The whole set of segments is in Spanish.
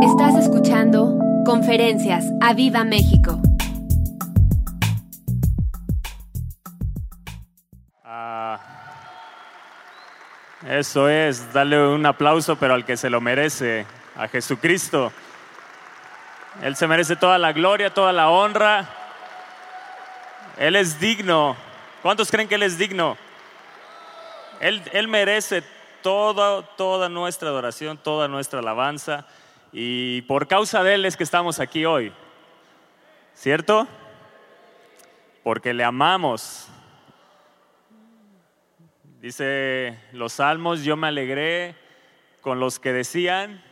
Estás escuchando Conferencias a Viva México. Ah, eso es, darle un aplauso, pero al que se lo merece, a Jesucristo. Él se merece toda la gloria, toda la honra. Él es digno. ¿Cuántos creen que Él es digno? Él, él merece toda, toda nuestra adoración, toda nuestra alabanza. Y por causa de Él es que estamos aquí hoy. ¿Cierto? Porque le amamos. Dice los salmos, yo me alegré con los que decían,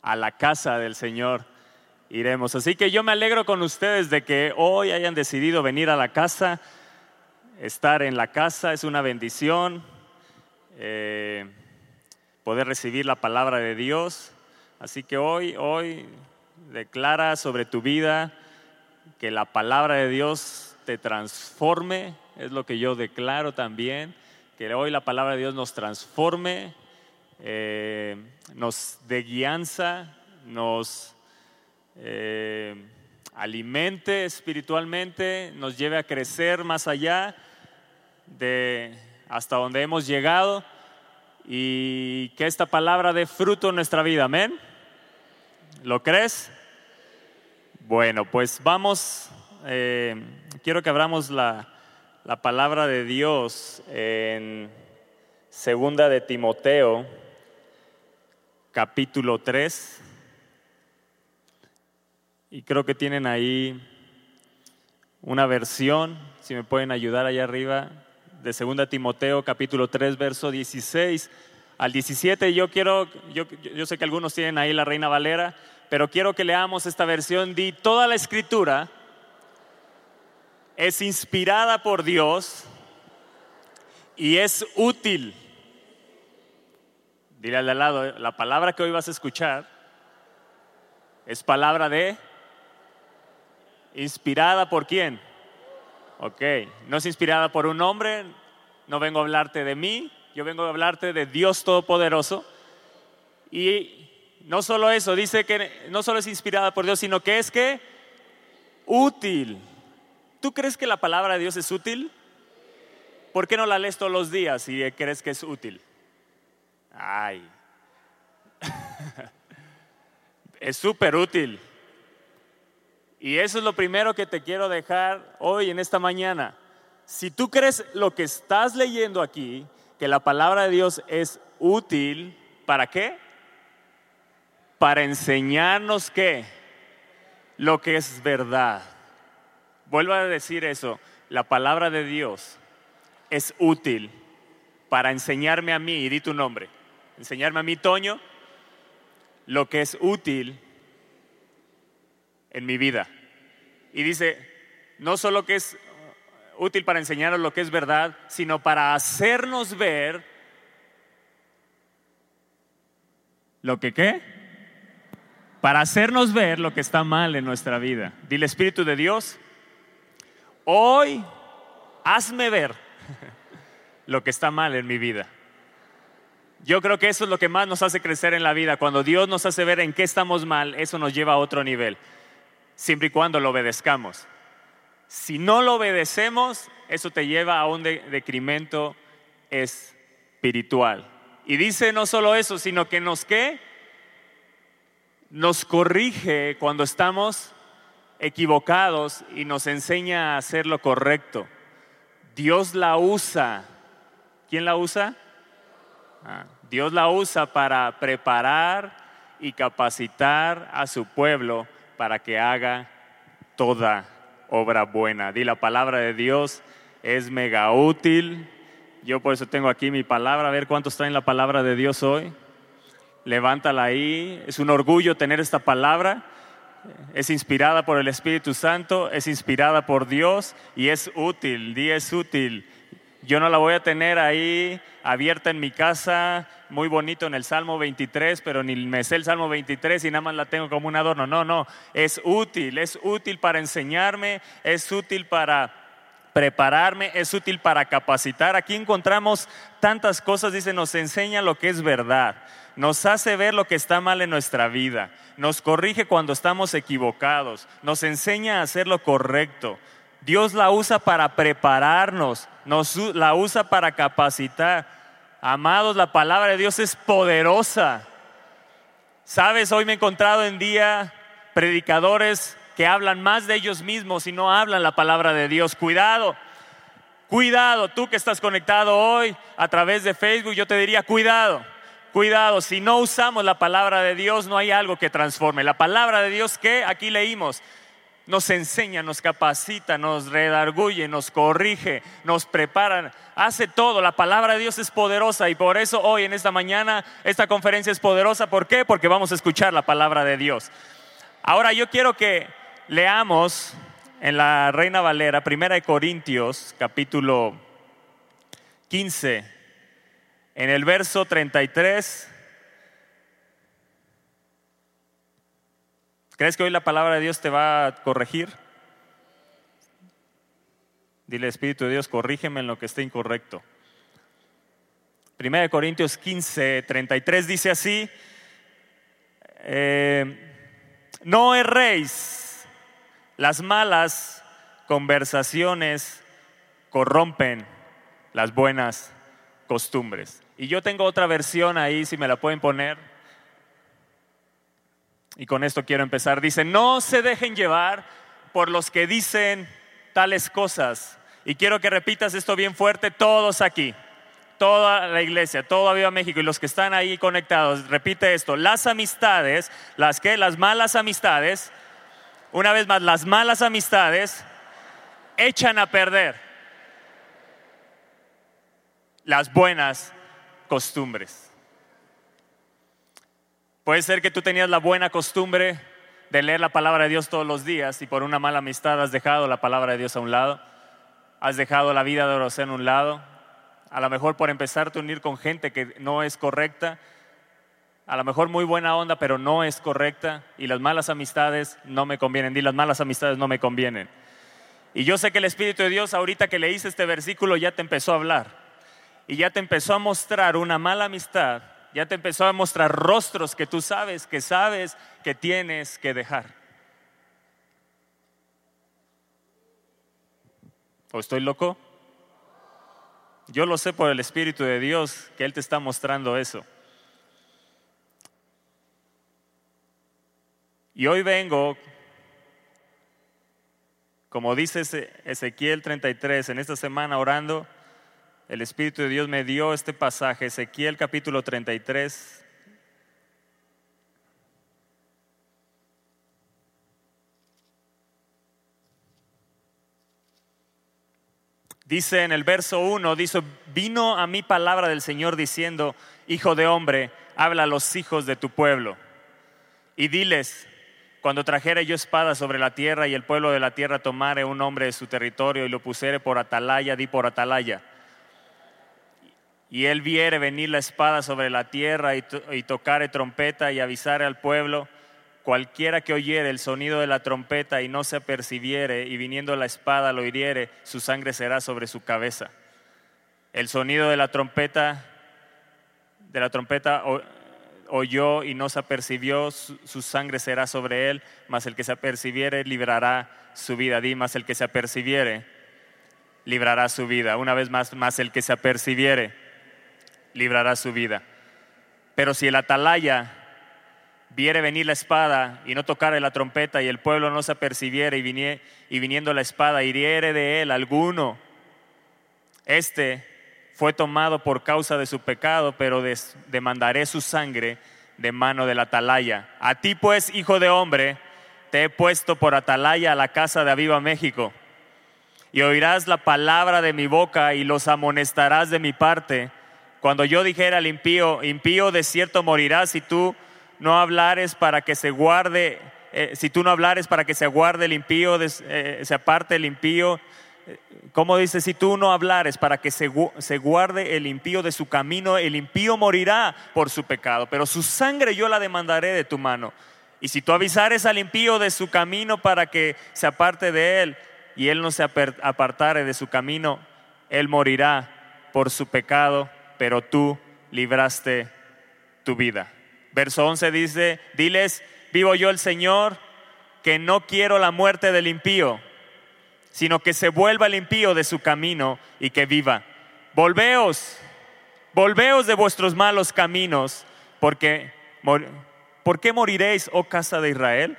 a la casa del Señor iremos. Así que yo me alegro con ustedes de que hoy hayan decidido venir a la casa. Estar en la casa es una bendición. Eh, poder recibir la palabra de Dios. Así que hoy, hoy declara sobre tu vida que la palabra de Dios te transforme, es lo que yo declaro también, que hoy la palabra de Dios nos transforme, eh, nos dé guianza, nos eh, alimente espiritualmente, nos lleve a crecer más allá de hasta donde hemos llegado y que esta palabra dé fruto en nuestra vida. Amén. ¿Lo crees? Bueno, pues vamos, eh, quiero que abramos la, la, palabra de Dios en segunda de Timoteo, capítulo 3. Y creo que tienen ahí una versión, si me pueden ayudar allá arriba, de 2 Timoteo capítulo 3, verso 16 al 17. Yo quiero, yo, yo sé que algunos tienen ahí la Reina Valera, pero quiero que leamos esta versión. Di, toda la escritura es inspirada por Dios y es útil. Dile al lado, la palabra que hoy vas a escuchar es palabra de inspirada por quién? Ok, no es inspirada por un hombre, no vengo a hablarte de mí, yo vengo a hablarte de Dios Todopoderoso. Y no solo eso, dice que no solo es inspirada por Dios, sino que es que útil. ¿Tú crees que la palabra de Dios es útil? ¿Por qué no la lees todos los días si crees que es útil? Ay, es súper útil. Y eso es lo primero que te quiero dejar hoy en esta mañana. Si tú crees lo que estás leyendo aquí, que la palabra de Dios es útil, ¿para qué? Para enseñarnos qué? Lo que es verdad. Vuelvo a decir eso, la palabra de Dios es útil para enseñarme a mí, y di tu nombre, enseñarme a mí, Toño, lo que es útil en mi vida. Y dice, no solo que es útil para enseñarnos lo que es verdad, sino para hacernos ver lo que qué? Para hacernos ver lo que está mal en nuestra vida. Dile Espíritu de Dios, hoy hazme ver lo que está mal en mi vida. Yo creo que eso es lo que más nos hace crecer en la vida. Cuando Dios nos hace ver en qué estamos mal, eso nos lleva a otro nivel siempre y cuando lo obedezcamos. Si no lo obedecemos, eso te lleva a un decremento espiritual. Y dice no solo eso, sino que nos qué? Nos corrige cuando estamos equivocados y nos enseña a hacer lo correcto. Dios la usa. ¿Quién la usa? Ah, Dios la usa para preparar y capacitar a su pueblo para que haga toda obra buena. Di la palabra de Dios, es mega útil. Yo por eso tengo aquí mi palabra, a ver cuántos traen la palabra de Dios hoy. Levántala ahí, es un orgullo tener esta palabra. Es inspirada por el Espíritu Santo, es inspirada por Dios y es útil, di es útil. Yo no la voy a tener ahí abierta en mi casa, muy bonito en el Salmo 23, pero ni me sé el Salmo 23 y nada más la tengo como un adorno. No, no, es útil, es útil para enseñarme, es útil para prepararme, es útil para capacitar. Aquí encontramos tantas cosas, dice, nos enseña lo que es verdad, nos hace ver lo que está mal en nuestra vida, nos corrige cuando estamos equivocados, nos enseña a hacer lo correcto. Dios la usa para prepararnos, nos la usa para capacitar. Amados, la palabra de Dios es poderosa. Sabes, hoy me he encontrado en día predicadores que hablan más de ellos mismos y no hablan la palabra de Dios. Cuidado, cuidado, tú que estás conectado hoy a través de Facebook, yo te diría, cuidado, cuidado, si no usamos la palabra de Dios no hay algo que transforme. La palabra de Dios que aquí leímos nos enseña, nos capacita, nos redarguye, nos corrige, nos prepara, hace todo. La palabra de Dios es poderosa y por eso hoy en esta mañana esta conferencia es poderosa. ¿Por qué? Porque vamos a escuchar la palabra de Dios. Ahora yo quiero que Leamos en la Reina Valera, Primera de Corintios, capítulo 15, en el verso 33. ¿Crees que hoy la palabra de Dios te va a corregir? Dile, Espíritu de Dios, corrígeme en lo que esté incorrecto. Primera de Corintios 15, 33 dice así, eh, no erréis las malas conversaciones corrompen las buenas costumbres. Y yo tengo otra versión ahí, si me la pueden poner. Y con esto quiero empezar. Dice, no se dejen llevar por los que dicen tales cosas. Y quiero que repitas esto bien fuerte, todos aquí, toda la iglesia, todo Viva México y los que están ahí conectados, repite esto, las amistades, las que, las malas amistades, una vez más, las malas amistades echan a perder las buenas costumbres. Puede ser que tú tenías la buena costumbre de leer la palabra de Dios todos los días y por una mala amistad has dejado la palabra de Dios a un lado, has dejado la vida de oración a un lado, a lo mejor por empezar a unir con gente que no es correcta a lo mejor muy buena onda, pero no es correcta y las malas amistades no me convienen. Di, las malas amistades no me convienen. Y yo sé que el Espíritu de Dios ahorita que leíste este versículo ya te empezó a hablar y ya te empezó a mostrar una mala amistad, ya te empezó a mostrar rostros que tú sabes, que sabes que tienes que dejar. ¿O estoy loco? Yo lo sé por el Espíritu de Dios que Él te está mostrando eso. Y hoy vengo, como dice Ezequiel 33, en esta semana orando, el Espíritu de Dios me dio este pasaje, Ezequiel capítulo 33. Dice en el verso 1, dice, vino a mí palabra del Señor diciendo, Hijo de hombre, habla a los hijos de tu pueblo y diles, cuando trajere yo espada sobre la tierra y el pueblo de la tierra tomare un hombre de su territorio y lo pusiere por atalaya, di por atalaya. Y él viere venir la espada sobre la tierra y, tocare trompeta y avisare al pueblo, cualquiera que oyere el sonido de la trompeta y no se apercibiere y viniendo la espada lo hiriere, su sangre será sobre su cabeza. El sonido de la trompeta, de la trompeta oyó y no se apercibió, su, sangre será sobre él, mas el que se apercibiere librará su vida. Di, mas el que se apercibiere librará su vida. Una vez más, más el que se apercibiere librará su vida. Pero si el atalaya viere venir la espada y no tocare la trompeta y el pueblo no se apercibiere y, y viniendo la espada hiriere de él alguno, este fue tomado por causa de su pecado, pero demandaré su sangre de mano del atalaya. A ti pues, hijo de hombre, te he puesto por atalaya a la casa de Aviva México. Y oirás la palabra de mi boca y los amonestarás de mi parte. Cuando yo dijera al impío, impío de cierto morirás si tú no hablares para que se guarde, eh, si tú no hablares para que se guarde el impío, eh, se aparte el impío como dice, si tú no hablares para que se, guarde el impío de su camino, el impío morirá por su pecado, pero su sangre yo la demandaré de tu mano. Y si tú avisares al impío de su camino para que se aparte de él, y él no se apartare de su camino, él morirá por su pecado, pero tú libraste tu vida. Verso 11 dice, diles, vivo yo el Señor, que no quiero la muerte del impío, sino que se vuelva el impío de su camino y que viva. Volveos, volveos de vuestros malos caminos, porque ¿por qué moriréis, oh casa de Israel?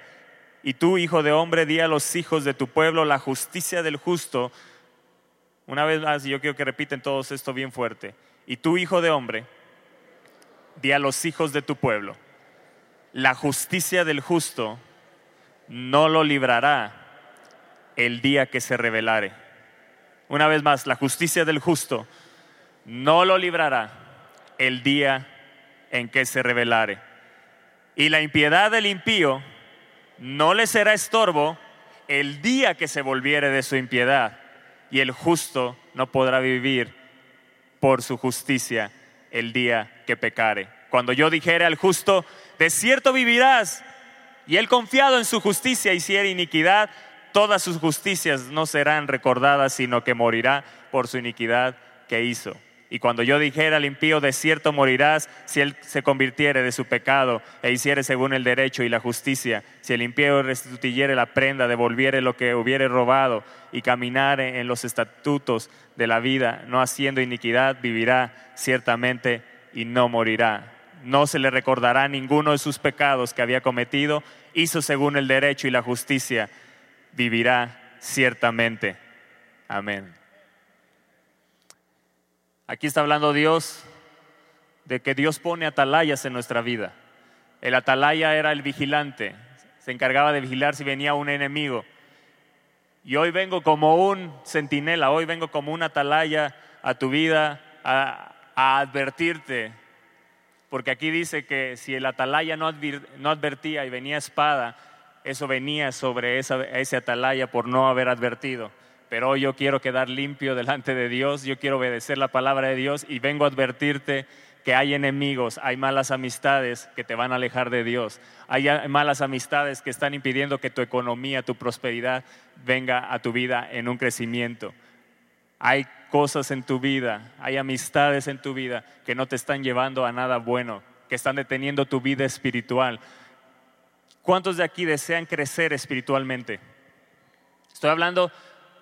Y tú, hijo de hombre, di a los hijos de tu pueblo la justicia del justo. Una vez más, yo quiero que repiten todos esto bien fuerte. Y tú, hijo de hombre, di a los hijos de tu pueblo, la justicia del justo no lo librará el día que se revelare. Una vez más, la justicia del justo no lo librará el día en que se revelare. Y la impiedad del impío no le será estorbo el día que se volviere de su impiedad, y el justo no podrá vivir por su justicia el día que pecare. Cuando yo dijere al justo, de cierto vivirás, y él confiado en su justicia hiciera iniquidad, todas sus justicias no serán recordadas, sino que morirá por su iniquidad que hizo. Y cuando yo dijera al impío, de cierto morirás, si él se convirtiere de su pecado e hiciere según el derecho y la justicia, si el impío restituyere la prenda, devolviere lo que hubiere robado y caminare en los estatutos de la vida, no haciendo iniquidad, vivirá ciertamente y no morirá. No se le recordará ninguno de sus pecados que había cometido, hizo según el derecho y la justicia, vivirá ciertamente. Amén. Aquí está hablando Dios de que Dios pone atalayas en nuestra vida. El atalaya era el vigilante, se encargaba de vigilar si venía un enemigo. Y hoy vengo como un centinela, hoy vengo como un atalaya a tu vida a, advertirte. Porque aquí dice que si el atalaya no, advertía y venía espada, eso venía sobre ese atalaya por no haber advertido pero hoy yo quiero quedar limpio delante de Dios, yo quiero obedecer la palabra de Dios y vengo a advertirte que hay enemigos, hay malas amistades que te van a alejar de Dios, hay malas amistades que están impidiendo que tu economía, tu prosperidad venga a tu vida en un crecimiento. Hay cosas en tu vida, hay amistades en tu vida que no te están llevando a nada bueno, que están deteniendo tu vida espiritual. ¿Cuántos de aquí desean crecer espiritualmente? Estoy hablando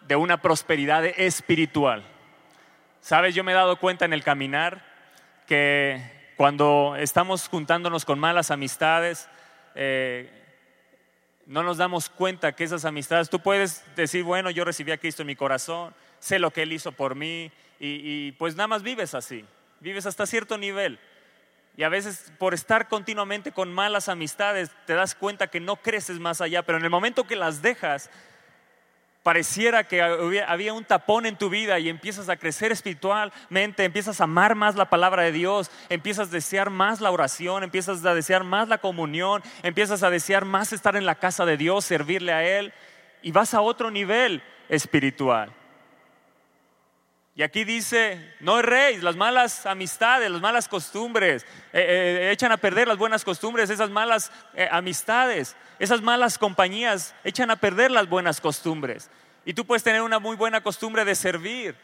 de una prosperidad espiritual. Sabes, yo me he dado cuenta en el caminar que cuando estamos juntándonos con malas amistades, eh, no nos damos cuenta que esas amistades, tú puedes decir, bueno, yo recibí a Cristo en mi corazón, sé lo que Él hizo por mí, y, y pues nada más vives así, vives hasta cierto nivel. Y a veces por estar continuamente con malas amistades te das cuenta que no creces más allá, pero en el momento que las dejas, pareciera que había un tapón en tu vida y empiezas a crecer espiritualmente, empiezas a amar más la palabra de Dios, empiezas a desear más la oración, empiezas a desear más la comunión, empiezas a desear más estar en la casa de Dios, servirle a Él y vas a otro nivel espiritual. Y aquí dice, no erréis, las malas amistades, las malas costumbres, eh, eh, echan a perder las buenas costumbres, esas malas eh, amistades, esas malas compañías, echan a perder las buenas costumbres. Y tú puedes tener una muy buena costumbre de servir,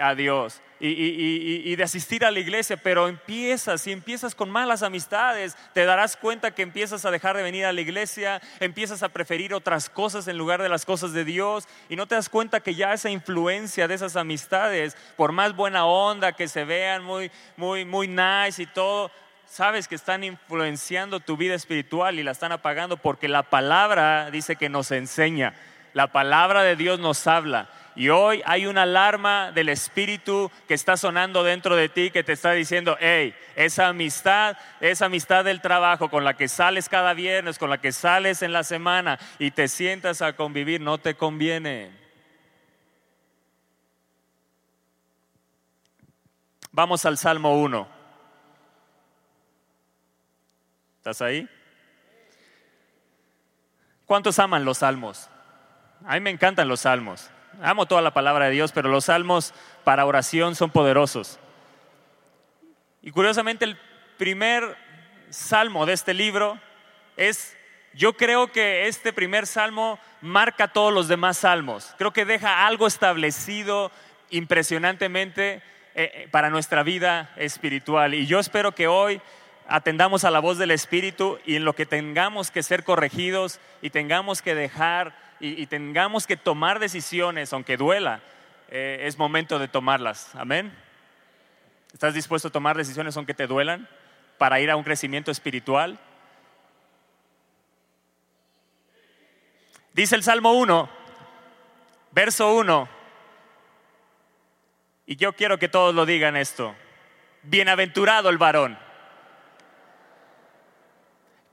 a Dios y, de asistir a la iglesia, pero empiezas, si empiezas con malas amistades, te darás cuenta que empiezas a dejar de venir a la iglesia, empiezas a preferir otras cosas en lugar de las cosas de Dios y no te das cuenta que ya esa influencia de esas amistades, por más buena onda que se vean, muy, muy, muy nice y todo, sabes que están influenciando tu vida espiritual y la están apagando porque la palabra dice que nos enseña, la palabra de Dios nos habla. Y hoy hay una alarma del Espíritu que está sonando dentro de ti que te está diciendo, hey, esa amistad, esa amistad del trabajo con la que sales cada viernes, con la que sales en la semana y te sientas a convivir, no te conviene. Vamos al Salmo 1. ¿Estás ahí? ¿Cuántos aman los salmos? A mí me encantan los salmos. Amo toda la palabra de Dios, pero los salmos para oración son poderosos. Y curiosamente el primer salmo de este libro es yo creo que este primer salmo marca todos los demás salmos. Creo que deja algo establecido impresionantemente eh, eh, para nuestra vida espiritual. Y yo espero que hoy atendamos a la voz del Espíritu y en lo que tengamos que ser corregidos y tengamos que dejar y, tengamos que tomar decisiones, aunque duela, eh, es momento de tomarlas. Amén. ¿Estás dispuesto a tomar decisiones aunque te duelan para ir a un crecimiento espiritual? Dice el Salmo 1, verso 1, y yo quiero que todos lo digan esto, bienaventurado el varón,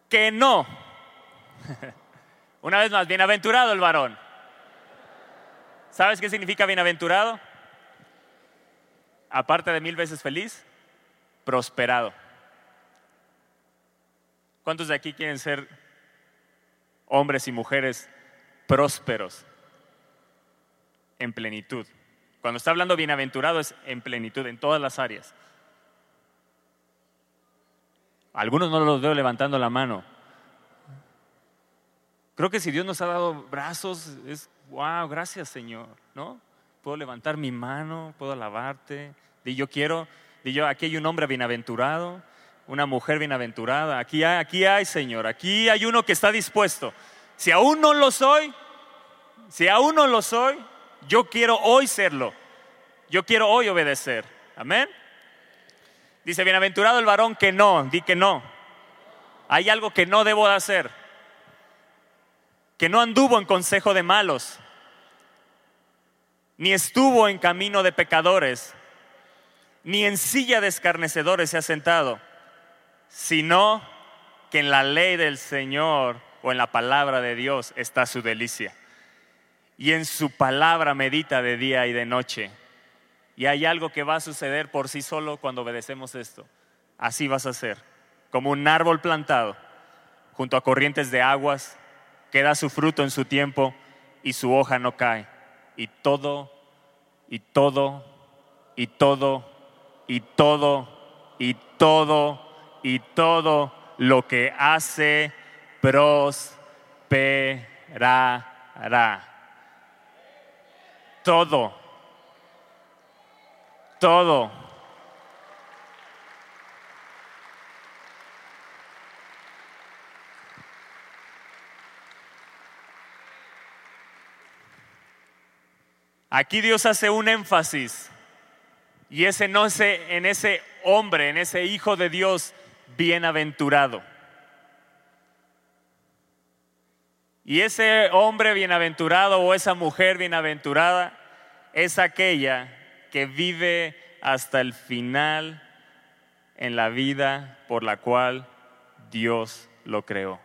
que no, una vez más, bienaventurado el varón. ¿Sabes qué significa bienaventurado? Aparte de mil veces feliz, prosperado. ¿Cuántos de aquí quieren ser hombres y mujeres prósperos, en plenitud. Cuando está hablando bienaventurado es en plenitud, en todas las áreas. Algunos no los veo levantando la mano. Creo que si Dios nos ha dado brazos, es, wow, gracias Señor, ¿no? Puedo levantar mi mano, puedo alabarte. Y yo quiero, y yo, aquí hay un hombre bienaventurado, una mujer bienaventurada. Aquí hay, aquí hay, Señor, aquí hay uno que está dispuesto si aún no lo soy, si aún no lo soy, yo quiero hoy serlo. Yo quiero hoy obedecer. Amén. Dice, bienaventurado el varón que no, di que no. Hay algo que no debo de hacer. Que no anduvo en consejo de malos, ni estuvo en camino de pecadores, ni en silla de escarnecedores se ha sentado, sino que en la ley del Señor o en la palabra de Dios está su delicia. Y en su palabra medita de día y de noche. Y hay algo que va a suceder por sí solo cuando obedecemos esto. Así vas a ser, como un árbol plantado junto a corrientes de aguas, que da su fruto en su tiempo y su hoja no cae. Y todo, y todo, y todo, y todo, y todo, y todo lo que hace prosperará. Todo. Todo. Aquí Dios hace un énfasis y ese no es en ese hombre, en ese hijo de Dios bienaventurado. Y ese hombre bienaventurado o esa mujer bienaventurada es aquella que vive hasta el final en la vida por la cual Dios lo creó.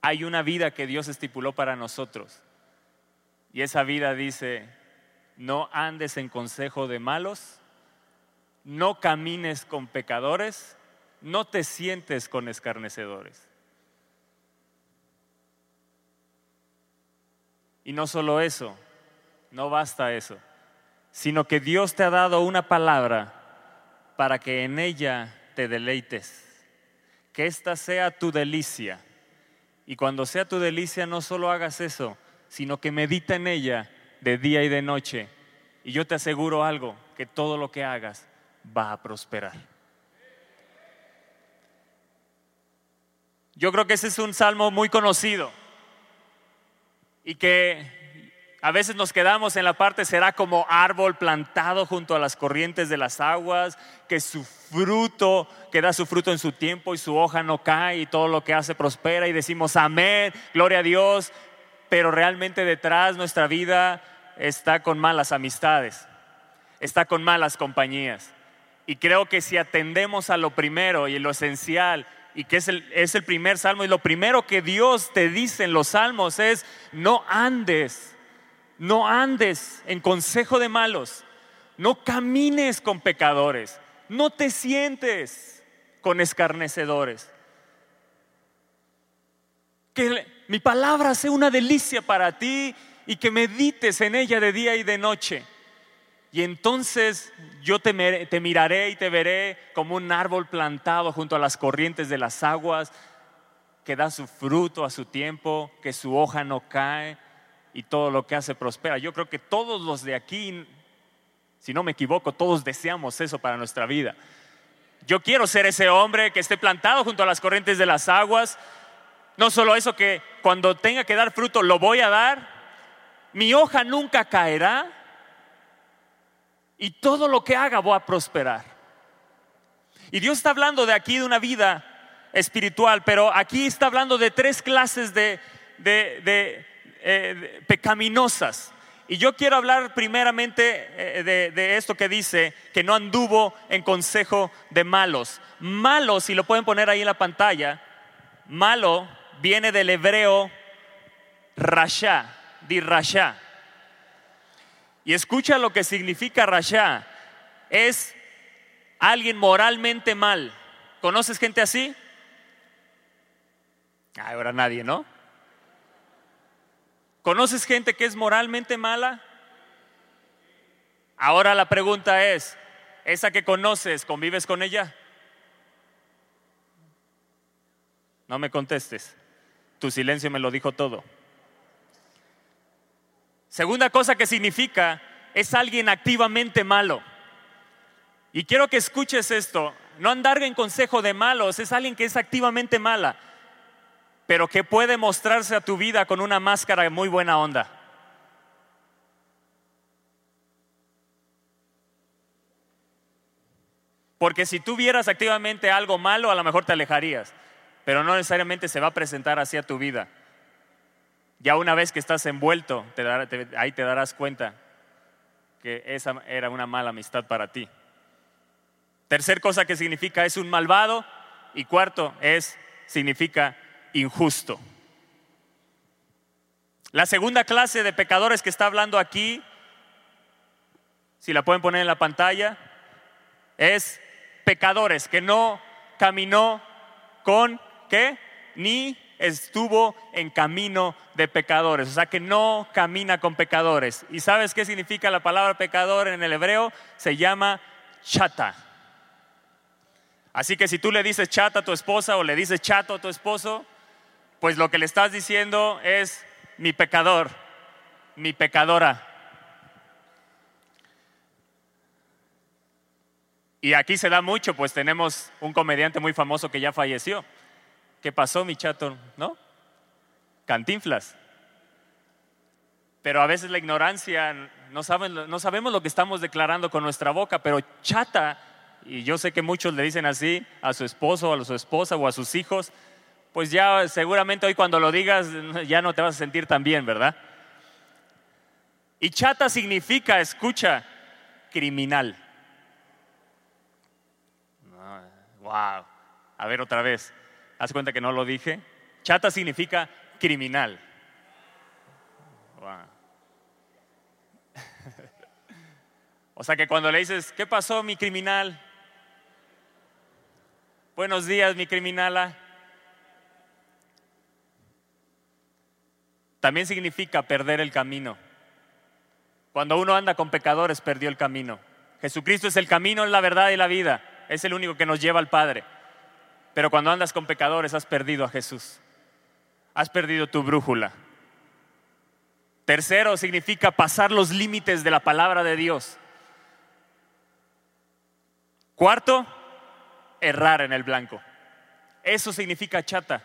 Hay una vida que Dios estipuló para nosotros. Y esa vida dice, no andes en consejo de malos, no camines con pecadores, no te sientes con escarnecedores. Y no solo eso, no basta eso, sino que Dios te ha dado una palabra para que en ella te deleites, que esta sea tu delicia. Y cuando sea tu delicia no solo hagas eso, sino que medita en ella de día y de noche. Y yo te aseguro algo, que todo lo que hagas va a prosperar. Yo creo que ese es un salmo muy conocido y que a veces nos quedamos en la parte, será como árbol plantado junto a las corrientes de las aguas, que su fruto, que da su fruto en su tiempo y su hoja no cae y todo lo que hace prospera y decimos amén, gloria a Dios, pero realmente detrás nuestra vida está con malas amistades, está con malas compañías. Y creo que si atendemos a lo primero y lo esencial, y que es el, es el primer salmo. Y lo primero que Dios te dice en los salmos es, no andes, no andes en consejo de malos, no camines con pecadores, no te sientes con escarnecedores. Que mi palabra sea una delicia para ti y que medites en ella de día y de noche. Y entonces yo te, miraré y te veré como un árbol plantado junto a las corrientes de las aguas, que da su fruto a su tiempo, que su hoja no cae y todo lo que hace prospera. Yo creo que todos los de aquí, si no me equivoco, todos deseamos eso para nuestra vida. Yo quiero ser ese hombre que esté plantado junto a las corrientes de las aguas. No solo eso, que cuando tenga que dar fruto lo voy a dar. Mi hoja nunca caerá y todo lo que haga va a prosperar. Y Dios está hablando de aquí de una vida espiritual, pero aquí está hablando de tres clases de, eh, pecaminosas. Y yo quiero hablar primeramente eh, de, esto que dice, que no anduvo en consejo de malos. Malo, si lo pueden poner ahí en la pantalla, malo viene del hebreo rasha, di rasha. Y escucha lo que significa rasha. Es alguien moralmente mal. ¿Conoces gente así? Ah, ahora nadie, ¿no? ¿Conoces gente que es moralmente mala? Ahora la pregunta es, ¿esa que conoces, convives con ella? No me contestes. Tu silencio me lo dijo todo. Segunda cosa que significa es alguien activamente malo. Y quiero que escuches esto. No andar en consejo de malos, es alguien que es activamente mala, pero que puede mostrarse a tu vida con una máscara de muy buena onda. Porque si tú vieras activamente algo malo, a lo mejor te alejarías, pero no necesariamente se va a presentar hacia tu vida. Ya una vez que estás envuelto, ahí te darás cuenta que esa era una mala amistad para ti. Tercer cosa que significa es un malvado y cuarto es significa injusto. La segunda clase de pecadores que está hablando aquí, si la pueden poner en la pantalla, es pecadores que no caminó con qué ni estuvo en camino de pecadores, o sea que no camina con pecadores. ¿Y sabes qué significa la palabra pecador en el hebreo? Se llama chata. Así que si tú le dices chata a tu esposa o le dices chato a tu esposo, pues lo que le estás diciendo es mi pecador, mi pecadora. Y aquí se da mucho, pues tenemos un comediante muy famoso que ya falleció ¿Qué pasó, mi chato? ¿No? Cantinflas. Pero a veces la ignorancia, no, no sabemos lo que estamos declarando con nuestra boca, pero chata, y yo sé que muchos le dicen así a su esposo, a su esposa o a sus hijos, pues ya seguramente hoy cuando lo digas ya no te vas a sentir tan bien, ¿verdad? Y chata significa, escucha, criminal. Wow. A ver otra vez. Haz cuenta que no lo dije. Chata significa criminal. o sea que cuando le dices, ¿qué pasó mi criminal? Buenos días mi criminala. También significa perder el camino. Cuando uno anda con pecadores, perdió el camino. Jesucristo es el camino, la verdad y la vida. Es el único que nos lleva al Padre. Pero cuando andas con pecadores has perdido a Jesús. Has perdido tu brújula. Tercero significa pasar los límites de la palabra de Dios. Cuarto, errar en el blanco. Eso significa chata.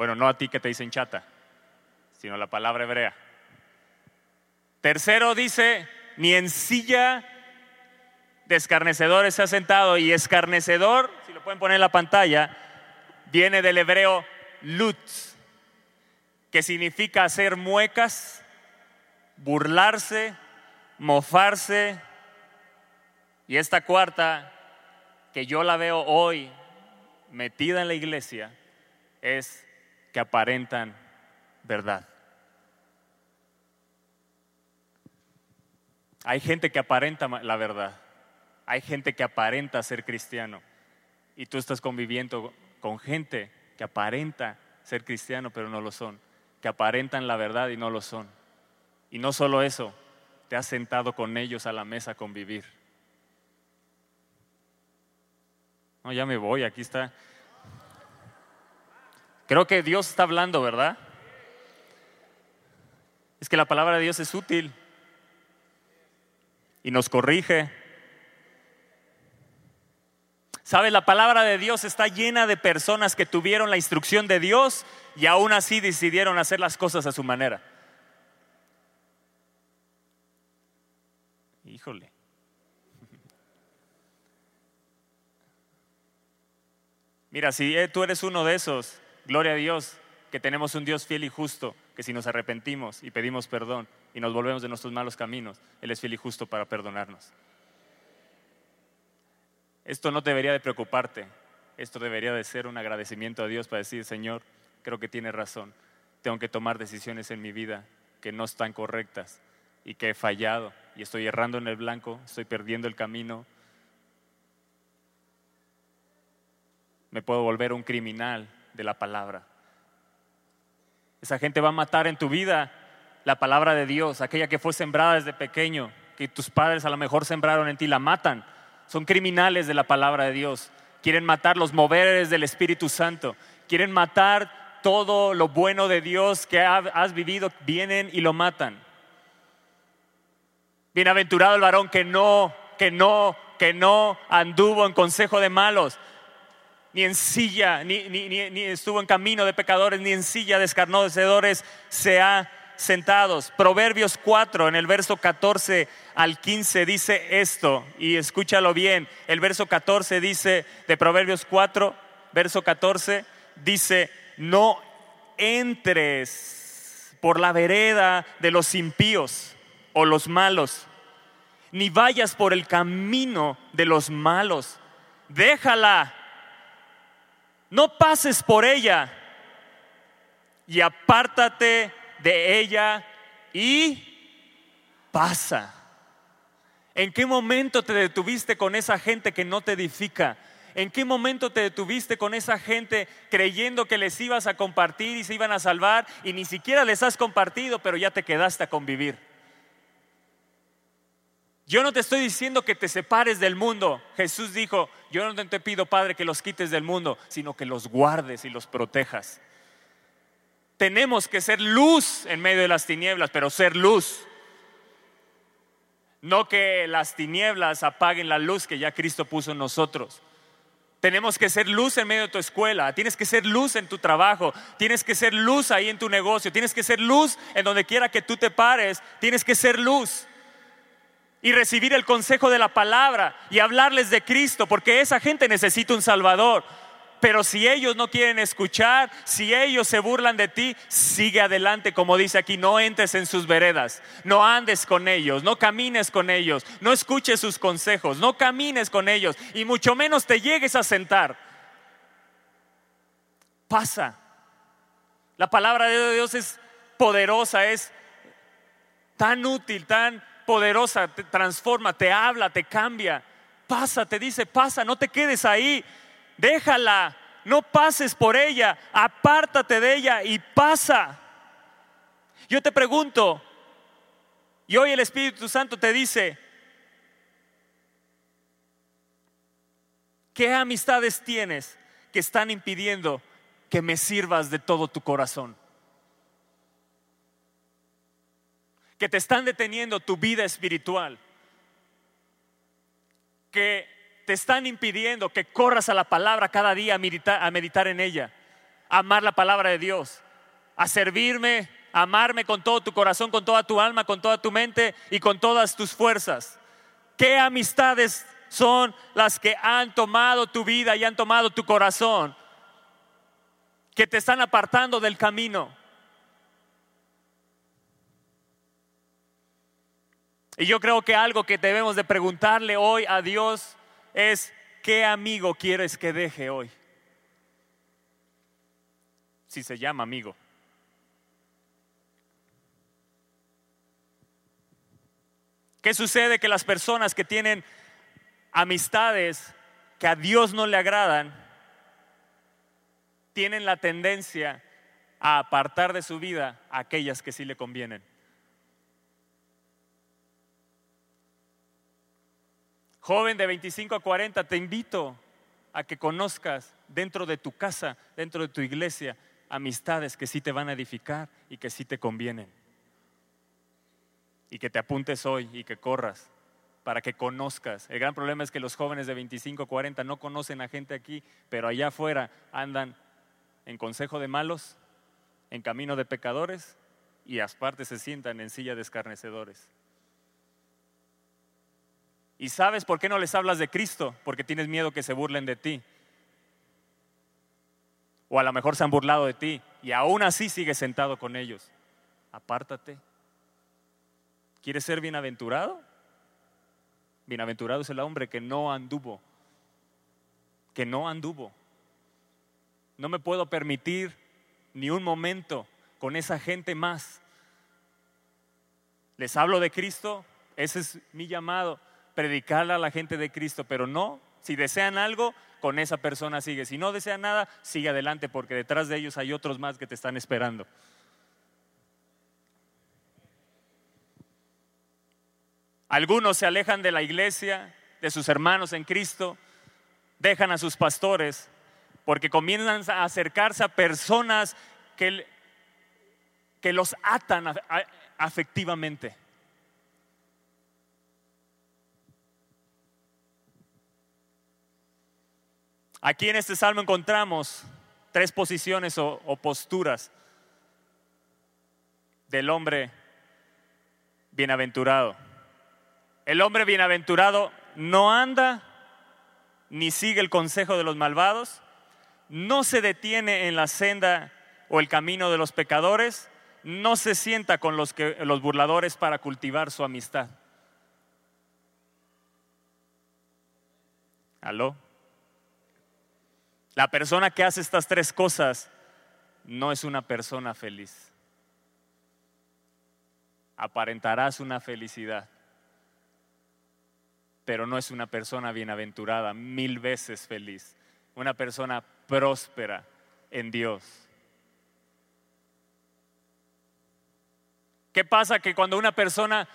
Bueno, no a ti que te dicen chata, sino la palabra hebrea. Tercero dice, ni en silla de escarnecedores se ha sentado y escarnecedor, si lo pueden poner en la pantalla, viene del hebreo lut, que significa hacer muecas, burlarse, mofarse. Y esta cuarta, que yo la veo hoy metida en la iglesia, es que aparentan verdad. Hay gente que aparenta la verdad. Hay gente que aparenta ser cristiano y tú estás conviviendo con gente que aparenta ser cristiano pero no lo son, que aparentan la verdad y no lo son. Y no solo eso, te has sentado con ellos a la mesa a convivir? No, ya me voy, aquí está. Creo que Dios está hablando, ¿verdad? Es que la palabra de Dios es útil y nos corrige. ¿Sabe? La palabra de Dios está llena de personas que tuvieron la instrucción de Dios y aún así decidieron hacer las cosas a su manera. Híjole. Mira, si eh, tú eres uno de esos, gloria a Dios, que tenemos un Dios fiel y justo, que si nos arrepentimos y pedimos perdón y nos volvemos de nuestros malos caminos, Él es fiel y justo para perdonarnos. Esto no debería de preocuparte, esto debería de ser un agradecimiento a Dios para decir, Señor, creo que tiene razón, tengo que tomar decisiones en mi vida que no están correctas y que he fallado y estoy errando en el blanco, estoy perdiendo el camino. Me puedo volver un criminal de la palabra. Esa gente va a matar en tu vida la palabra de Dios, aquella que fue sembrada desde pequeño, que tus padres a lo mejor sembraron en ti, la matan. Son criminales de la palabra de Dios. Quieren matar los moveres del Espíritu Santo. Quieren matar todo lo bueno de Dios que has vivido. Vienen y lo matan. Bienaventurado el varón que no, que no, que no anduvo en consejo de malos, ni en silla, ni, estuvo en camino de pecadores, ni en silla de escarnecedores se ha sentado. Proverbios 4, en el verso 14 al 15 dice esto, y escúchalo bien. El verso 14 dice, de Proverbios 4, verso 14, dice, no entres por la vereda de los impíos o los malos, ni vayas por el camino de los malos. Déjala no pases por ella y apártate de ella y pasa. ¿En qué momento te detuviste con esa gente que no te edifica? ¿En qué momento te detuviste con esa gente creyendo que les ibas a compartir y se iban a salvar y ni siquiera les has compartido, pero ya te quedaste a convivir? Yo no te estoy diciendo que te separes del mundo. Jesús dijo, yo no te pido, Padre, que los quites del mundo, sino que los guardes y los protejas. Tenemos que ser luz en medio de las tinieblas, pero ser luz. No que las tinieblas apaguen la luz que ya Cristo puso en nosotros. Tenemos que ser luz en medio de tu escuela, tienes que ser luz en tu trabajo, tienes que ser luz ahí en tu negocio, tienes que ser luz en donde quiera que tú te pares, tienes que ser luz y recibir el consejo de la palabra y hablarles de Cristo, porque esa gente necesita un Salvador. Pero si ellos no quieren escuchar, si ellos se burlan de ti, sigue adelante, como dice aquí, no entres en sus veredas, no andes con ellos, no camines con ellos, no escuches sus consejos, no camines con ellos y mucho menos te llegues a sentar. Pasa. La palabra de Dios es poderosa, es tan útil, tan poderosa, te transforma, te habla, te cambia. Pasa, te dice, pasa, no te quedes ahí, déjala, no pases por ella, apártate de ella y pasa. Yo te pregunto, y hoy el Espíritu Santo te dice, ¿qué amistades tienes que están impidiendo que me sirvas de todo tu corazón? Que te están deteniendo tu vida espiritual, que te están impidiendo que corras a la palabra cada día a meditar, en ella, a amar la palabra de Dios, a servirme, a amarme con todo tu corazón, con toda tu alma, con toda tu mente y con todas tus fuerzas. ¿Qué amistades son las que han tomado tu vida y han tomado tu corazón? Que te están apartando del camino Y yo creo que algo que debemos de preguntarle hoy a Dios es, ¿qué amigo quieres que deje hoy? Si se llama amigo. ¿Qué sucede? Que las personas que tienen amistades que a Dios no le agradan, tienen la tendencia a apartar de su vida a aquellas que sí le convienen. Joven de 25 a 40, te invito a que conozcas dentro de tu casa, dentro de tu iglesia, amistades que sí te van a edificar y que sí te convienen. Y que te apuntes hoy y que corras para que conozcas. El gran problema es que los jóvenes de 25, 40 no conocen a gente aquí, pero allá afuera andan en consejo de malos, en camino de pecadores y aparte se sientan en silla de escarnecedores. ¿Y sabes por qué no les hablas de Cristo? Porque tienes miedo que se burlen de ti. O a lo mejor se han burlado de ti y aún así sigues sentado con ellos. Apártate. ¿Quieres ser bienaventurado? Bienaventurado es el hombre que no anduvo, que no anduvo. No me puedo permitir ni un momento con esa gente más. Les hablo de Cristo, ese es mi llamado, predicarle a la gente de Cristo, pero no, si desean algo, con esa persona sigue. Si no desean nada, sigue adelante, porque detrás de ellos hay otros más que te están esperando. Algunos se alejan de la iglesia, de sus hermanos en Cristo, dejan a sus pastores porque comienzan a acercarse a personas que, que los atan afectivamente. Aquí en este salmo encontramos tres posiciones o, posturas del hombre bienaventurado. El hombre bienaventurado no anda ni sigue el consejo de los malvados, no se detiene en la senda o el camino de los pecadores, no se sienta con los, que, los burladores para cultivar su amistad. ¿Aló? La persona que hace estas tres cosas no es una persona feliz. Aparentarás una felicidad pero no es una persona bienaventurada, mil veces feliz, una persona próspera en Dios. ¿Qué pasa? Que cuando una persona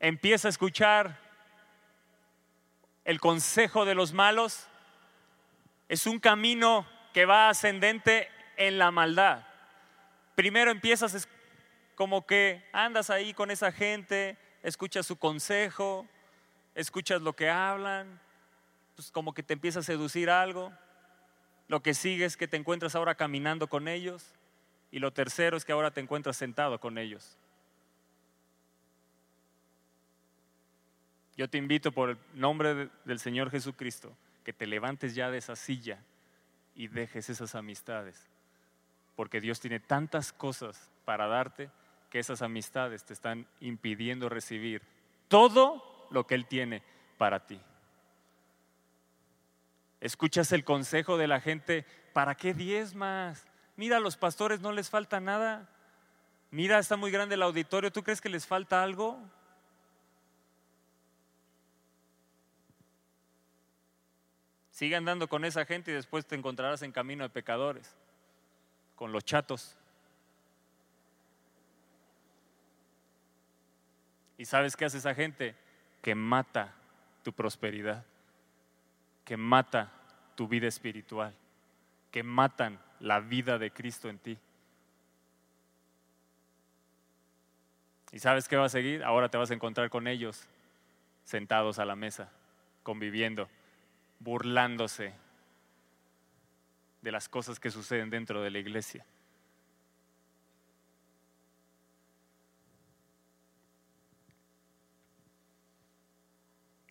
empieza a escuchar el consejo de los malos, es un camino que va ascendente en la maldad. Primero empiezas como que andas ahí con esa gente, escuchas su consejo, escuchas lo que hablan, pues como que te empieza a seducir algo. Lo que sigue es que te encuentras ahora caminando con ellos. Y lo tercero es que ahora te encuentras sentado con ellos. Yo te invito por el nombre del Señor Jesucristo que te levantes ya de esa silla y dejes esas amistades. Porque Dios tiene tantas cosas para darte que esas amistades te están impidiendo recibir todo lo que Él tiene para ti. Escuchas el consejo de la gente, ¿para qué más? Mira, a los pastores no les falta nada. Mira, está muy grande el auditorio, ¿tú crees que les falta algo? Sigue andando con esa gente y después te encontrarás en camino de pecadores, con los chatos. ¿Y sabes qué hace esa gente? que mata tu prosperidad, que mata tu vida espiritual, que matan la vida de Cristo en ti. ¿Y sabes qué va a seguir? Ahora te vas a encontrar con ellos sentados a la mesa, conviviendo, burlándose de las cosas que suceden dentro de la iglesia.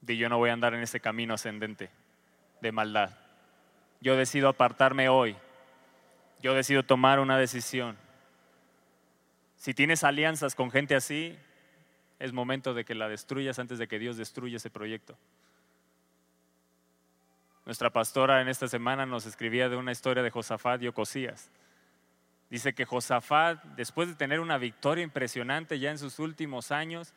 de yo no voy a andar en ese camino ascendente de maldad. Yo decido apartarme hoy. Yo decido tomar una decisión. Si tienes alianzas con gente así, es momento de que la destruyas antes de que Dios destruya ese proyecto. Nuestra pastora en esta semana nos escribía de una historia de Josafat y Ocosías. Dice que Josafat, después de tener una victoria impresionante ya en sus últimos años,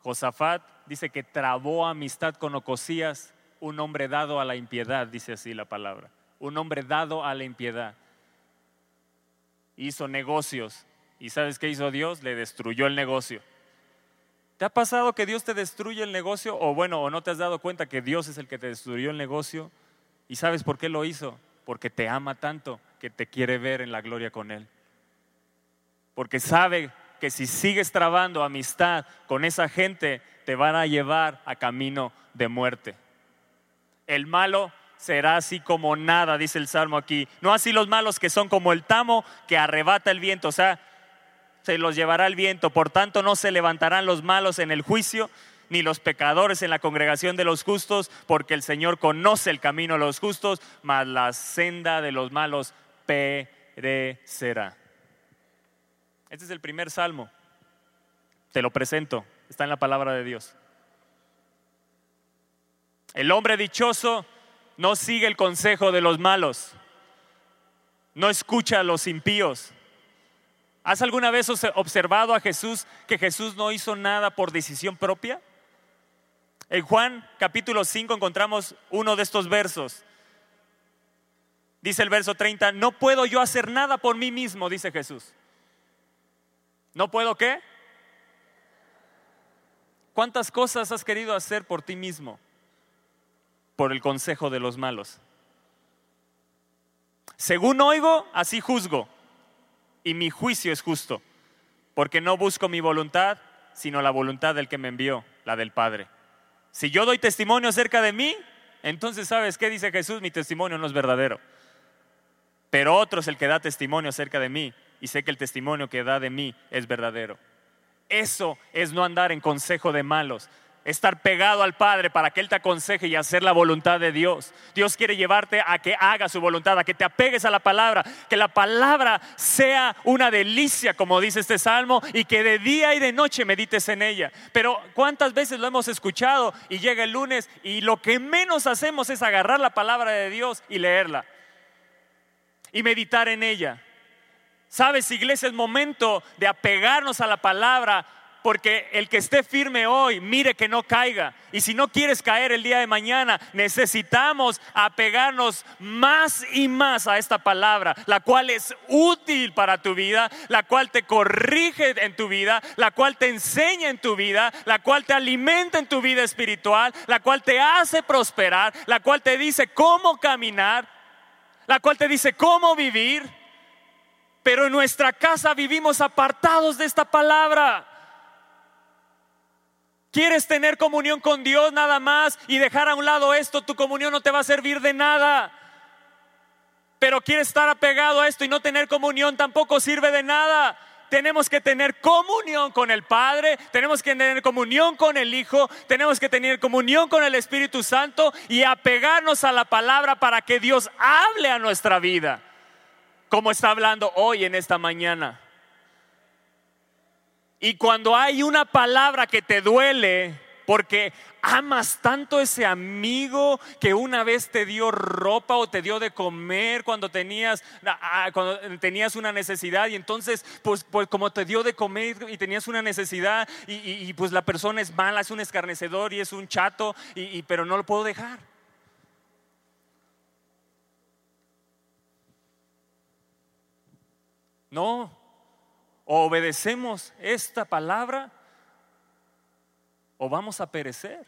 Josafat dice que trabó amistad con Ocosías, un hombre dado a la impiedad, dice así la palabra. Un hombre dado a la impiedad. Hizo negocios. ¿Y sabes qué hizo Dios? Le destruyó el negocio. ¿Te ha pasado que Dios te destruye el negocio? O bueno, o no te has dado cuenta que Dios es el que te destruyó el negocio. ¿Y sabes por qué lo hizo? Porque te ama tanto que te quiere ver en la gloria con Él. Porque sabe que si sigues trabando amistad con esa gente, te van a llevar a camino de muerte. El malo será así como nada, dice el Salmo aquí. No así los malos que son como el tamo que arrebata el viento. O sea, se los llevará el viento. Por tanto, no se levantarán los malos en el juicio, ni los pecadores en la congregación de los justos, porque el Señor conoce el camino de los justos, mas la senda de los malos perecerá. Este es el primer salmo. Te lo presento. Está en la palabra de Dios. El hombre dichoso no sigue el consejo de los malos. No escucha a los impíos ¿Has alguna vez observado a Jesús que Jesús no hizo nada por decisión propia? En Juan capítulo 5 encontramos uno de estos versos. Dice el verso 30, no puedo yo hacer nada por mí mismo, dice Jesús. ¿No puedo qué? ¿Cuántas cosas has querido hacer por ti mismo? Por el consejo de los malos. Según oigo, así juzgo y mi juicio es justo, porque no busco mi voluntad, sino la voluntad del que me envió, la del Padre. Si yo doy testimonio acerca de mí, entonces sabes qué dice Jesús, mi testimonio no es verdadero. Pero otro es el que da testimonio acerca de mí, y sé que el testimonio que da de mí es verdadero. Eso es no andar en consejo de malos, estar pegado al Padre para que Él te aconseje y hacer la voluntad de Dios. Dios quiere llevarte a que hagas su voluntad, a que te apegues a la palabra, que la palabra sea una delicia, como dice este salmo, y que de día y de noche medites en ella. Pero ¿cuántas veces lo hemos escuchado y llega el lunes y lo que menos hacemos es agarrar la palabra de Dios y leerla y meditar en ella? Sabes, iglesia, es momento de apegarnos a la palabra porque el que esté firme hoy, mire que no caiga. Y si no quieres caer el día de mañana, necesitamos apegarnos más y más a esta palabra, la cual es útil para tu vida, la cual te corrige en tu vida, la cual te enseña en tu vida, la cual te alimenta en tu vida espiritual, la cual te hace prosperar, la cual te dice cómo caminar, la cual te dice cómo vivir. Pero en nuestra casa vivimos apartados de esta palabra. ¿Quieres tener comunión con Dios nada más y dejar a un lado esto? Tu comunión no te va a servir de nada. Pero quieres estar apegado a esto y no tener comunión tampoco sirve de nada. Tenemos que tener comunión con el Padre, tenemos que tener comunión con el Hijo, tenemos que tener comunión con el Espíritu Santo y apegarnos a la palabra para que Dios hable a nuestra vida, como está hablando hoy en esta mañana. Y cuando hay una palabra que te duele, porque amas tanto ese amigo que una vez te dio ropa o te dio de comer cuando tenías, ah, cuando tenías una necesidad y entonces pues, pues, como te dio de comer y tenías una necesidad y, pues la persona es mala, es un escarnecedor y es un chato, y, pero no lo puedo dejar. No, o obedecemos esta palabra o vamos a perecer.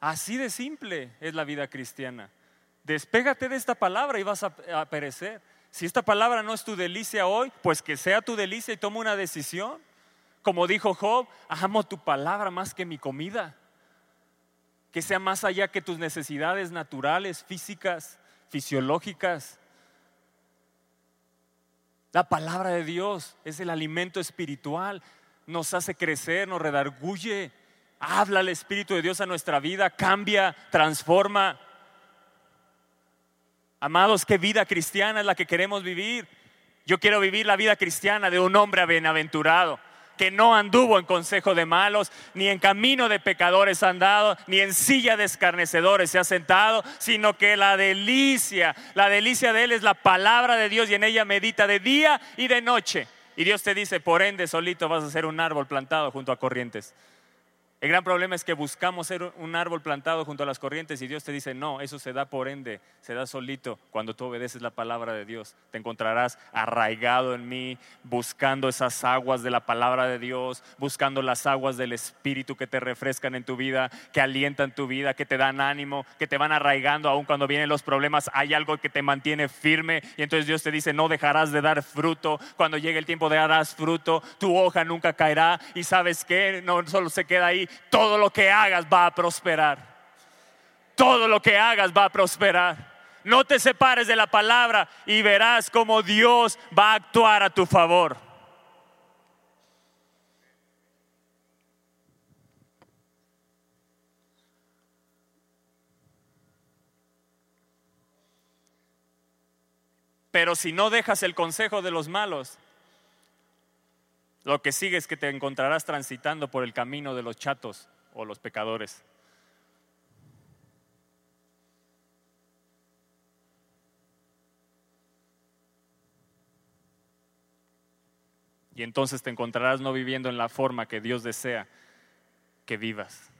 Así de simple es la vida cristiana. Despégate de esta palabra y vas a, perecer. Si esta palabra no es tu delicia hoy, pues que sea tu delicia y toma una decisión. Como dijo Job, amo tu palabra más que mi comida. Que sea más allá que tus necesidades naturales, físicas, fisiológicas. La palabra de Dios es el alimento espiritual, nos hace crecer, nos redarguye, habla el Espíritu de Dios a nuestra vida, cambia, transforma. Amados, ¿qué vida cristiana es la que queremos vivir? Yo quiero vivir la vida cristiana de un hombre bienaventurado que no anduvo en consejo de malos, ni en camino de pecadores andado, ni en silla de escarnecedores se ha sentado, sino que la delicia, la delicia de él es la palabra de Dios y en ella medita de día y de noche. Y Dios te dice, por ende solito vas a ser un árbol plantado junto a corrientes. El gran problema es que buscamos ser un árbol plantado junto a las corrientes y Dios te dice, no, eso se da por ende, se da solito cuando tú obedeces la palabra de Dios. Te encontrarás arraigado en mí, buscando esas aguas de la palabra de Dios, buscando las aguas del Espíritu que te refrescan en tu vida, que alientan tu vida, que te dan ánimo, que te van arraigando aun cuando vienen los problemas. Hay algo que te mantiene firme y entonces Dios te dice, no dejarás de dar fruto. Cuando llegue el tiempo de darás fruto, tu hoja nunca caerá y sabes que no solo se queda ahí todo lo que hagas va a prosperar. Todo lo que hagas va a prosperar. No te separes de la palabra y verás cómo Dios va a actuar a tu favor. Pero si no dejas el consejo de los malos, lo que sigue es que te encontrarás transitando por el camino de los chatos o los pecadores. Y entonces te encontrarás no viviendo en la forma que Dios desea que vivas.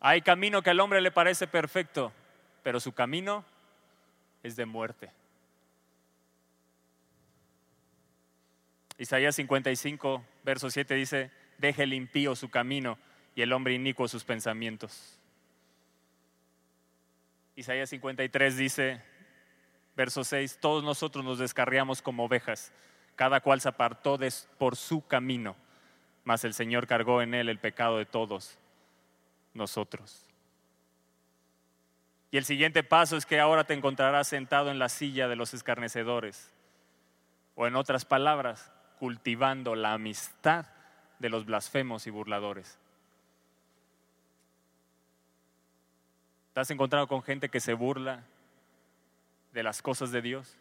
Hay camino que al hombre le parece perfecto, pero su camino es de muerte. Isaías 55, verso 7 dice, deje el impío su camino y el hombre inicuo sus pensamientos. Isaías 53 dice, verso 6, todos nosotros nos descarriamos como ovejas, cada cual se apartó por su camino, mas el Señor cargó en él el pecado de todos nosotros. Y el siguiente paso es que ahora te encontrarás sentado en la silla de los escarnecedores. O en otras palabras, cultivando la amistad de los blasfemos y burladores. ¿Te has encontrado con gente que se burla de las cosas de Dios?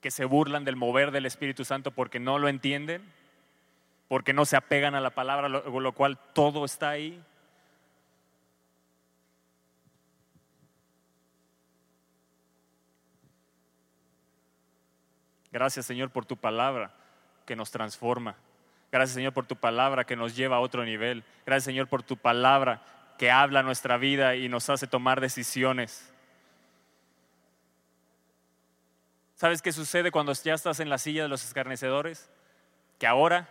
Que se burlan del mover del Espíritu Santo porque no lo entienden, porque no se apegan a la palabra, lo, lo cual todo está ahí. Gracias Señor por tu palabra que nos transforma. Gracias Señor por tu palabra que nos lleva a otro nivel. Gracias Señor por tu palabra que habla nuestra vida y nos hace tomar decisiones. ¿Sabes qué sucede cuando ya estás en la silla de los escarnecedores? Que ahora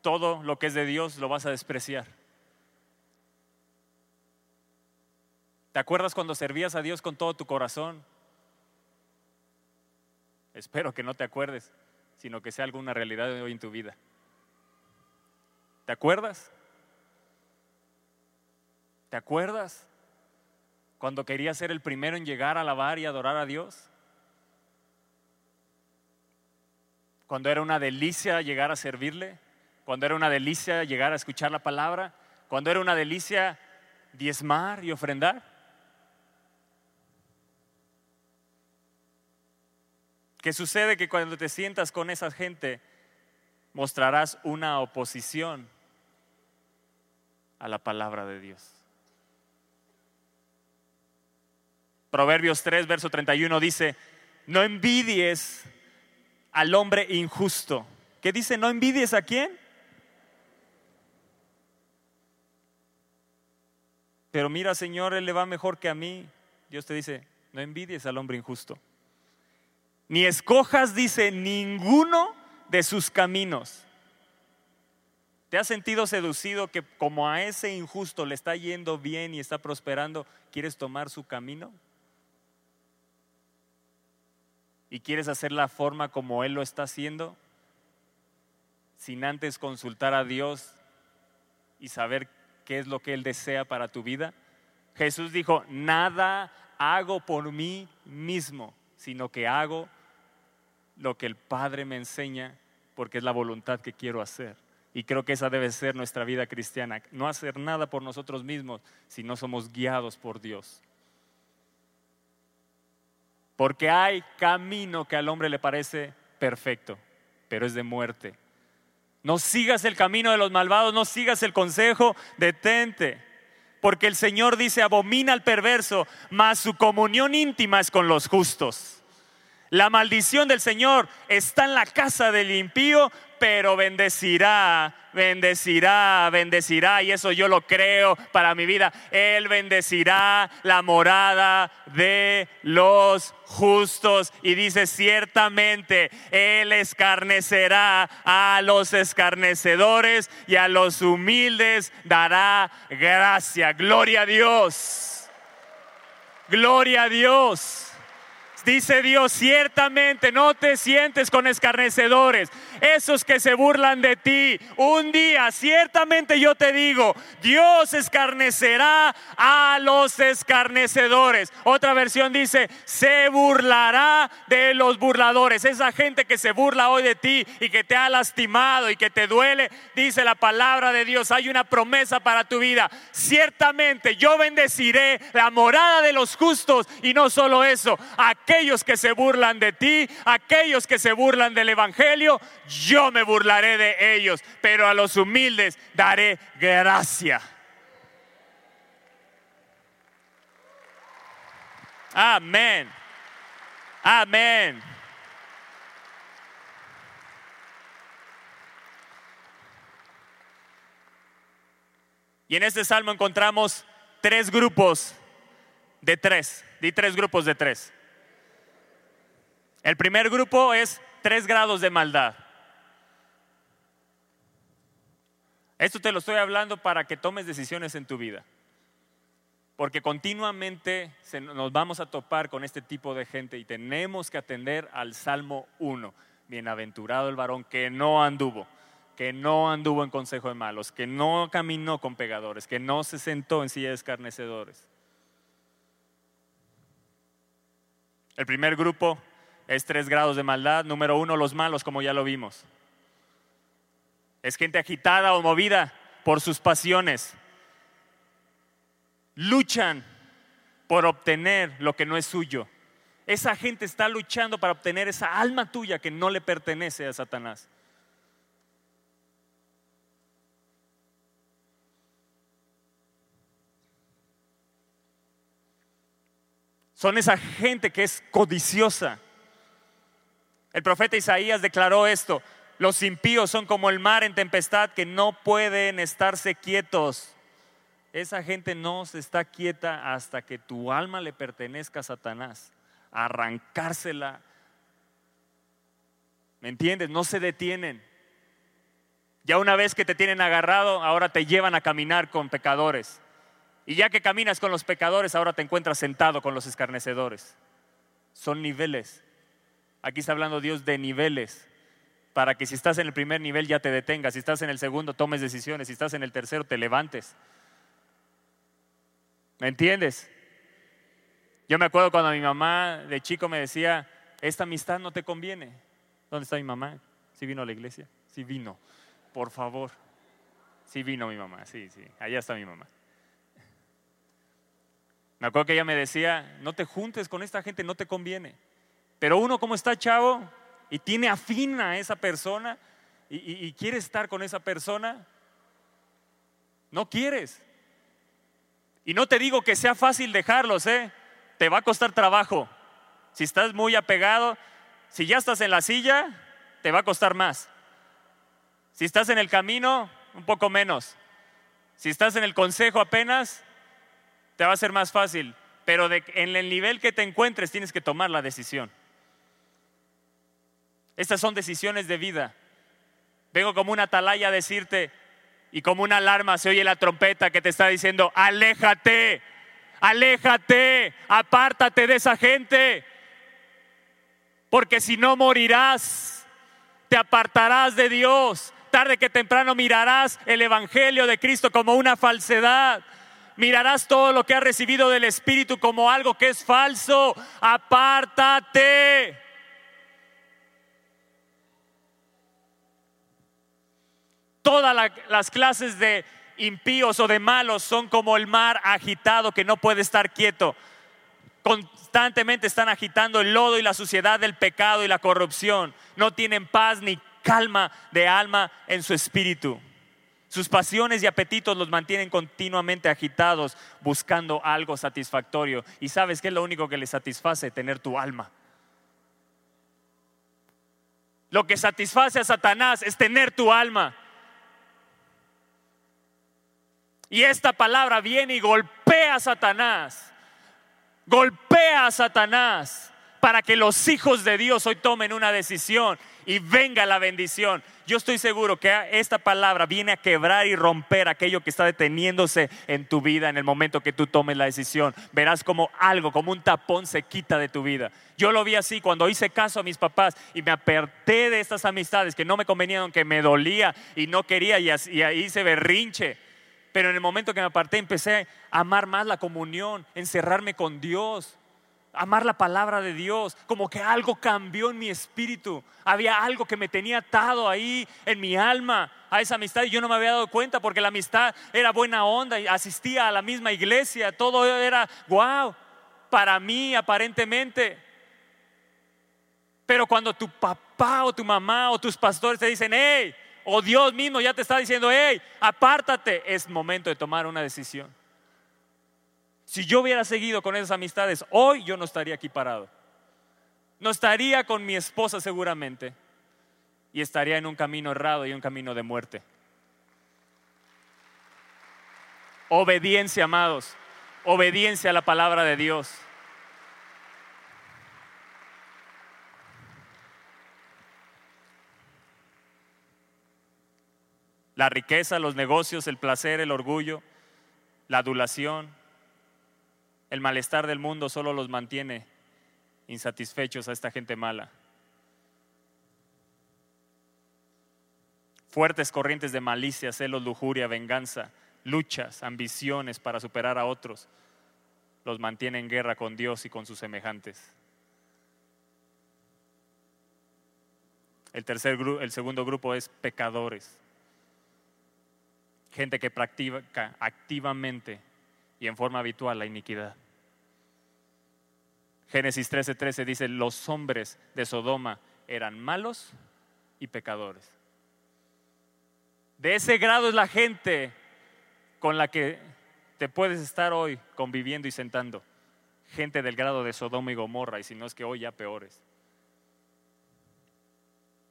todo lo que es de Dios lo vas a despreciar. ¿Te acuerdas cuando servías a Dios con todo tu corazón? Espero que no te acuerdes, sino que sea alguna realidad de hoy en tu vida. ¿Te acuerdas? ¿Te acuerdas cuando querías ser el primero en llegar a alabar y adorar a Dios? Cuando era una delicia llegar a servirle, cuando era una delicia llegar a escuchar la palabra, cuando era una delicia diezmar y ofrendar. ¿Qué sucede? Que cuando te sientas con esa gente, mostrarás una oposición a la palabra de Dios. Proverbios 3, verso 31 dice, no envidies al hombre injusto. ¿Qué dice? ¿No envidies a quién? Pero mira, Señor, Él le va mejor que a mí. Dios te dice, no envidies al hombre injusto ni escojas, dice, ninguno de sus caminos. ¿Te has sentido seducido que como a ese injusto le está yendo bien y está prosperando, quieres tomar su camino? ¿Y quieres hacer la forma como Él lo está haciendo? Sin antes consultar a Dios y saber qué es lo que Él desea para tu vida. Jesús dijo, nada hago por mí mismo, sino que hago lo que el Padre me enseña porque es la voluntad que quiero hacer. Y creo que esa debe ser nuestra vida cristiana. No hacer nada por nosotros mismos si no somos guiados por Dios. Porque hay camino que al hombre le parece perfecto, pero es de muerte. No sigas el camino de los malvados, no sigas el consejo, detente. Porque el Señor dice, abomina al perverso, mas su comunión íntima es con los justos. La maldición del Señor está en la casa del impío, pero bendecirá, bendecirá, bendecirá. Y eso yo lo creo para mi vida. Él bendecirá la morada de los justos. Y dice, ciertamente, Él escarnecerá a los escarnecedores y a los humildes dará gracia. Gloria a Dios. Gloria a Dios. Dice Dios, ciertamente no te sientes con escarnecedores, esos que se burlan de ti. Un día, ciertamente yo te digo, Dios escarnecerá a los escarnecedores. Otra versión dice, se burlará de los burladores. Esa gente que se burla hoy de ti y que te ha lastimado y que te duele, dice la palabra de Dios, hay una promesa para tu vida. Ciertamente yo bendeciré la morada de los justos y no solo eso, aquellos que se burlan de ti, aquellos que se burlan del Evangelio, yo me burlaré de ellos, pero a los humildes daré gracia. Amén. Amén. Y en este salmo encontramos tres grupos de tres. Di tres grupos de tres. El primer grupo es tres grados de maldad. Esto te lo estoy hablando para que tomes decisiones en tu vida. Porque continuamente nos vamos a topar con este tipo de gente y tenemos que atender al Salmo 1. Bienaventurado el varón que no anduvo, que no anduvo en consejo de malos, que no caminó con pegadores, que no se sentó en silla de escarnecedores. El primer grupo es tres grados de maldad. Número uno, los malos, como ya lo vimos. Es gente agitada o movida por sus pasiones. Luchan por obtener lo que no es suyo. Esa gente está luchando para obtener esa alma tuya que no le pertenece a Satanás. Son esa gente que es codiciosa el profeta Isaías declaró esto, los impíos son como el mar en tempestad que no pueden estarse quietos. Esa gente no se está quieta hasta que tu alma le pertenezca a Satanás. Arrancársela. ¿Me entiendes? No se detienen. Ya una vez que te tienen agarrado, ahora te llevan a caminar con pecadores. Y ya que caminas con los pecadores, ahora te encuentras sentado con los escarnecedores. Son niveles. Aquí está hablando Dios de niveles, para que si estás en el primer nivel ya te detengas, si estás en el segundo tomes decisiones, si estás en el tercero te levantes. ¿Me entiendes? Yo me acuerdo cuando mi mamá de chico me decía, esta amistad no te conviene. ¿Dónde está mi mamá? ¿Sí vino a la iglesia? Sí vino, por favor. Sí vino mi mamá, sí, sí, allá está mi mamá. Me acuerdo que ella me decía, no te juntes con esta gente, no te conviene. Pero uno como está chavo y tiene afín a esa persona y, quiere estar con esa persona, no quieres. Y no te digo que sea fácil dejarlos, ¿eh? Te va a costar trabajo. Si estás muy apegado, si ya estás en la silla, te va a costar más. Si estás en el camino, un poco menos. Si estás en el consejo apenas, te va a ser más fácil. Pero en el nivel que te encuentres tienes que tomar la decisión. Estas son decisiones de vida. Vengo como una atalaya a decirte y como una alarma se oye la trompeta que te está diciendo, aléjate, aléjate, apártate de esa gente, porque si no morirás, te apartarás de Dios. Tarde que temprano mirarás el Evangelio de Cristo como una falsedad. Mirarás todo lo que has recibido del Espíritu como algo que es falso. Apártate. Todas las clases de impíos o de malos son como el mar agitado que no puede estar quieto. Constantemente están agitando el lodo y la suciedad del pecado y la corrupción. No tienen paz ni calma de alma en su espíritu. Sus pasiones y apetitos los mantienen continuamente agitados buscando algo satisfactorio. ¿Y sabes qué es lo único que les satisface? Tener tu alma. Lo que satisface a Satanás es tener tu alma. Y esta palabra viene y golpea a Satanás. Golpea a Satanás para que los hijos de Dios hoy tomen una decisión y venga la bendición. Yo estoy seguro que esta palabra viene a quebrar y romper aquello que está deteniéndose en tu vida en el momento que tú tomes la decisión. Verás como algo, como un tapón se quita de tu vida. Yo lo vi así cuando hice caso a mis papás y me aparté de estas amistades que no me convenían, que me dolía y no quería y, ahí se berrinche. Pero en el momento que me aparté empecé a amar más la comunión, encerrarme con Dios amar la palabra de Dios, como que algo cambió en mi espíritu. Había algo que me tenía atado ahí en mi alma a esa amistad y yo no me había dado cuenta porque la amistad era buena onda y asistía a la misma iglesia, todo era wow para mí aparentemente. Pero cuando tu papá o tu mamá o tus pastores te dicen, hey, o Dios mismo ya te está diciendo, hey, apártate, es momento de tomar una decisión. Si yo hubiera seguido con esas amistades, hoy yo no estaría aquí parado. No estaría con mi esposa seguramente y estaría en un camino errado y un camino de muerte. Obediencia, amados. Obediencia a la palabra de Dios. La riqueza, los negocios, el placer, el orgullo, la adulación, el malestar del mundo solo los mantiene insatisfechos a esta gente mala. Fuertes corrientes de malicia, celos, lujuria, venganza, luchas, ambiciones para superar a otros, los mantiene en guerra con Dios y con sus semejantes. El, tercer, el segundo grupo es pecadores. Gente que practica activamente y en forma habitual la iniquidad. Génesis 13:13 dice, los hombres de Sodoma eran malos y pecadores. De ese grado es la gente con la que te puedes estar hoy conviviendo y sentando. Gente del grado de Sodoma y Gomorra, y si no es que hoy ya peores.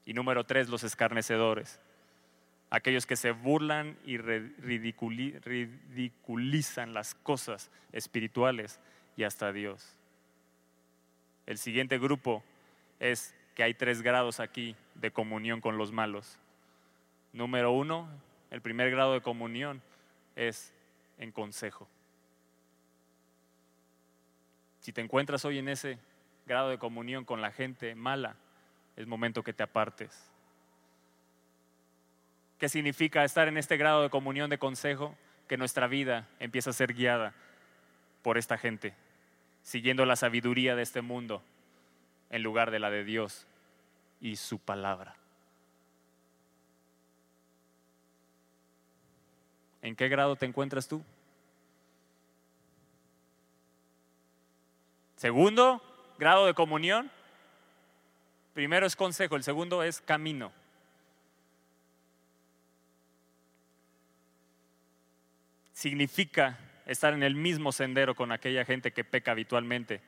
Y número tres, los escarnecedores aquellos que se burlan y ridiculizan las cosas espirituales y hasta Dios. El siguiente grupo es que hay tres grados aquí de comunión con los malos. Número uno, el primer grado de comunión es en consejo. Si te encuentras hoy en ese grado de comunión con la gente mala, es momento que te apartes ¿Qué significa estar en este grado de comunión de consejo? Que nuestra vida empieza a ser guiada por esta gente, siguiendo la sabiduría de este mundo en lugar de la de Dios y su palabra. ¿En qué grado te encuentras tú? Segundo, grado de comunión. Primero es consejo, el segundo es camino. Significa estar en el mismo sendero con aquella gente que peca habitualmente.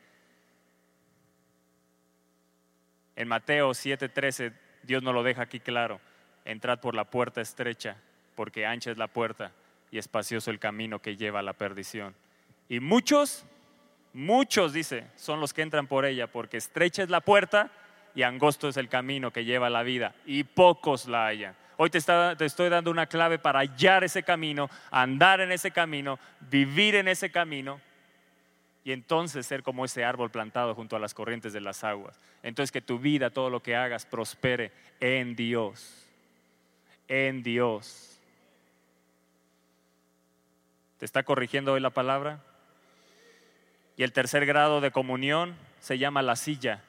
En Mateo 7:13 Dios nos lo deja aquí claro. Entrad por la puerta estrecha, porque ancha es la puerta y espacioso el camino que lleva a la perdición. Y muchos, muchos, dice, son los que entran por ella, porque estrecha es la puerta y angosto es el camino que lleva a la vida, y pocos la hallan. Hoy te, estoy dando una clave para hallar ese camino, andar en ese camino, vivir en ese camino y entonces ser como ese árbol plantado junto a las corrientes de las aguas. Entonces que tu vida, todo lo que hagas, prospere en Dios. En Dios. ¿Te está corrigiendo hoy la palabra? Y el tercer grado de comunión se llama la silla.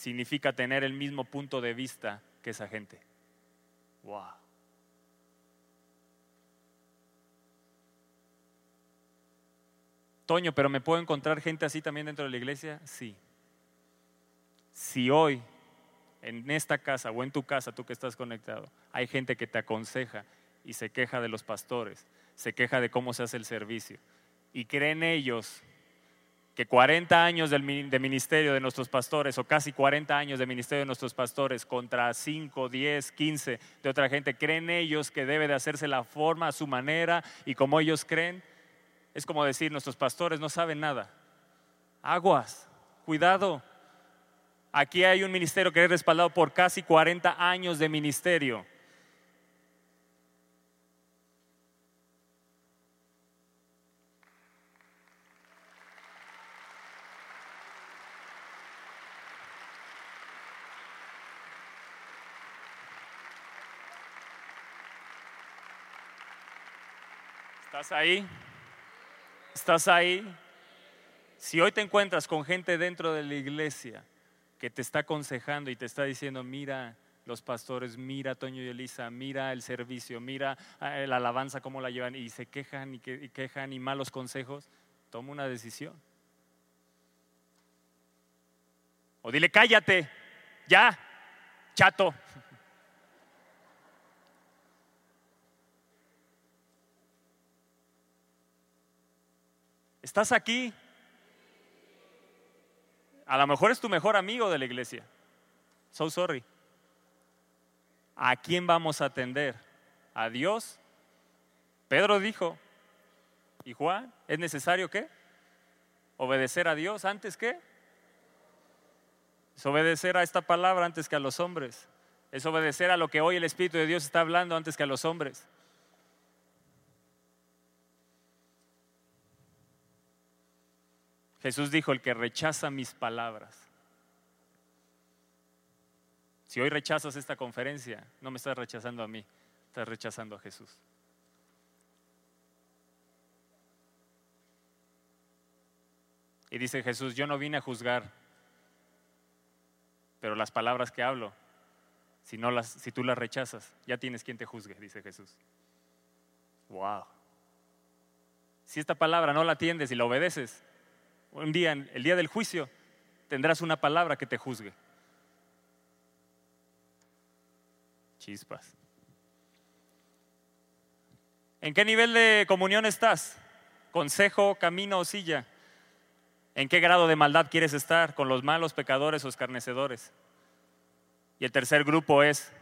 Significa tener el mismo punto de vista que esa gente. Wow. Toño, pero ¿me puedo encontrar gente así también dentro de la iglesia? Sí. Si hoy, en esta casa o en tu casa, tú que estás conectado, hay gente que te aconseja y se queja de los pastores, se queja de cómo se hace el servicio y creen ellos que 40 años de ministerio de nuestros pastores o casi 40 años de ministerio de nuestros pastores contra 5, 10, 15 de otra gente, creen ellos que debe de hacerse la forma a su manera y como ellos creen, es como decir, nuestros pastores no saben nada. Aguas, cuidado. Aquí hay un ministerio que es respaldado por casi 40 años de ministerio. ¿Estás ahí? ¿Estás ahí? Si hoy te encuentras con gente dentro de la iglesia que te está aconsejando y te está diciendo, mira los pastores, mira Toño y Elisa, mira el servicio, mira eh, la alabanza, cómo la llevan, y se quejan y, y quejan y malos consejos, toma una decisión. O dile, cállate, ya, chato. ¿Estás aquí? A lo mejor es tu mejor amigo de la iglesia. So sorry. ¿A quién vamos a atender? ¿A Dios? Pedro dijo, ¿y Juan? ¿Es necesario qué? ¿Obedecer a Dios antes qué? Es obedecer a esta palabra antes que a los hombres. Es obedecer a lo que hoy el Espíritu de Dios está hablando antes que a los hombres. Jesús dijo, el que rechaza mis palabras. Si hoy rechazas esta conferencia, no me estás rechazando a mí, estás rechazando a Jesús. Y dice Jesús, yo no vine a juzgar, pero las palabras que hablo, si, no las, si tú las rechazas, ya tienes quien te juzgue, dice Jesús. Wow. Si esta palabra no la atiendes y la obedeces, un día, el día del juicio, tendrás una palabra que te juzgue. Chispas. ¿En qué nivel de comunión estás? ¿Consejo, camino o silla? ¿En qué grado de maldad quieres estar? ¿Con los malos pecadores o escarnecedores? Y el tercer grupo es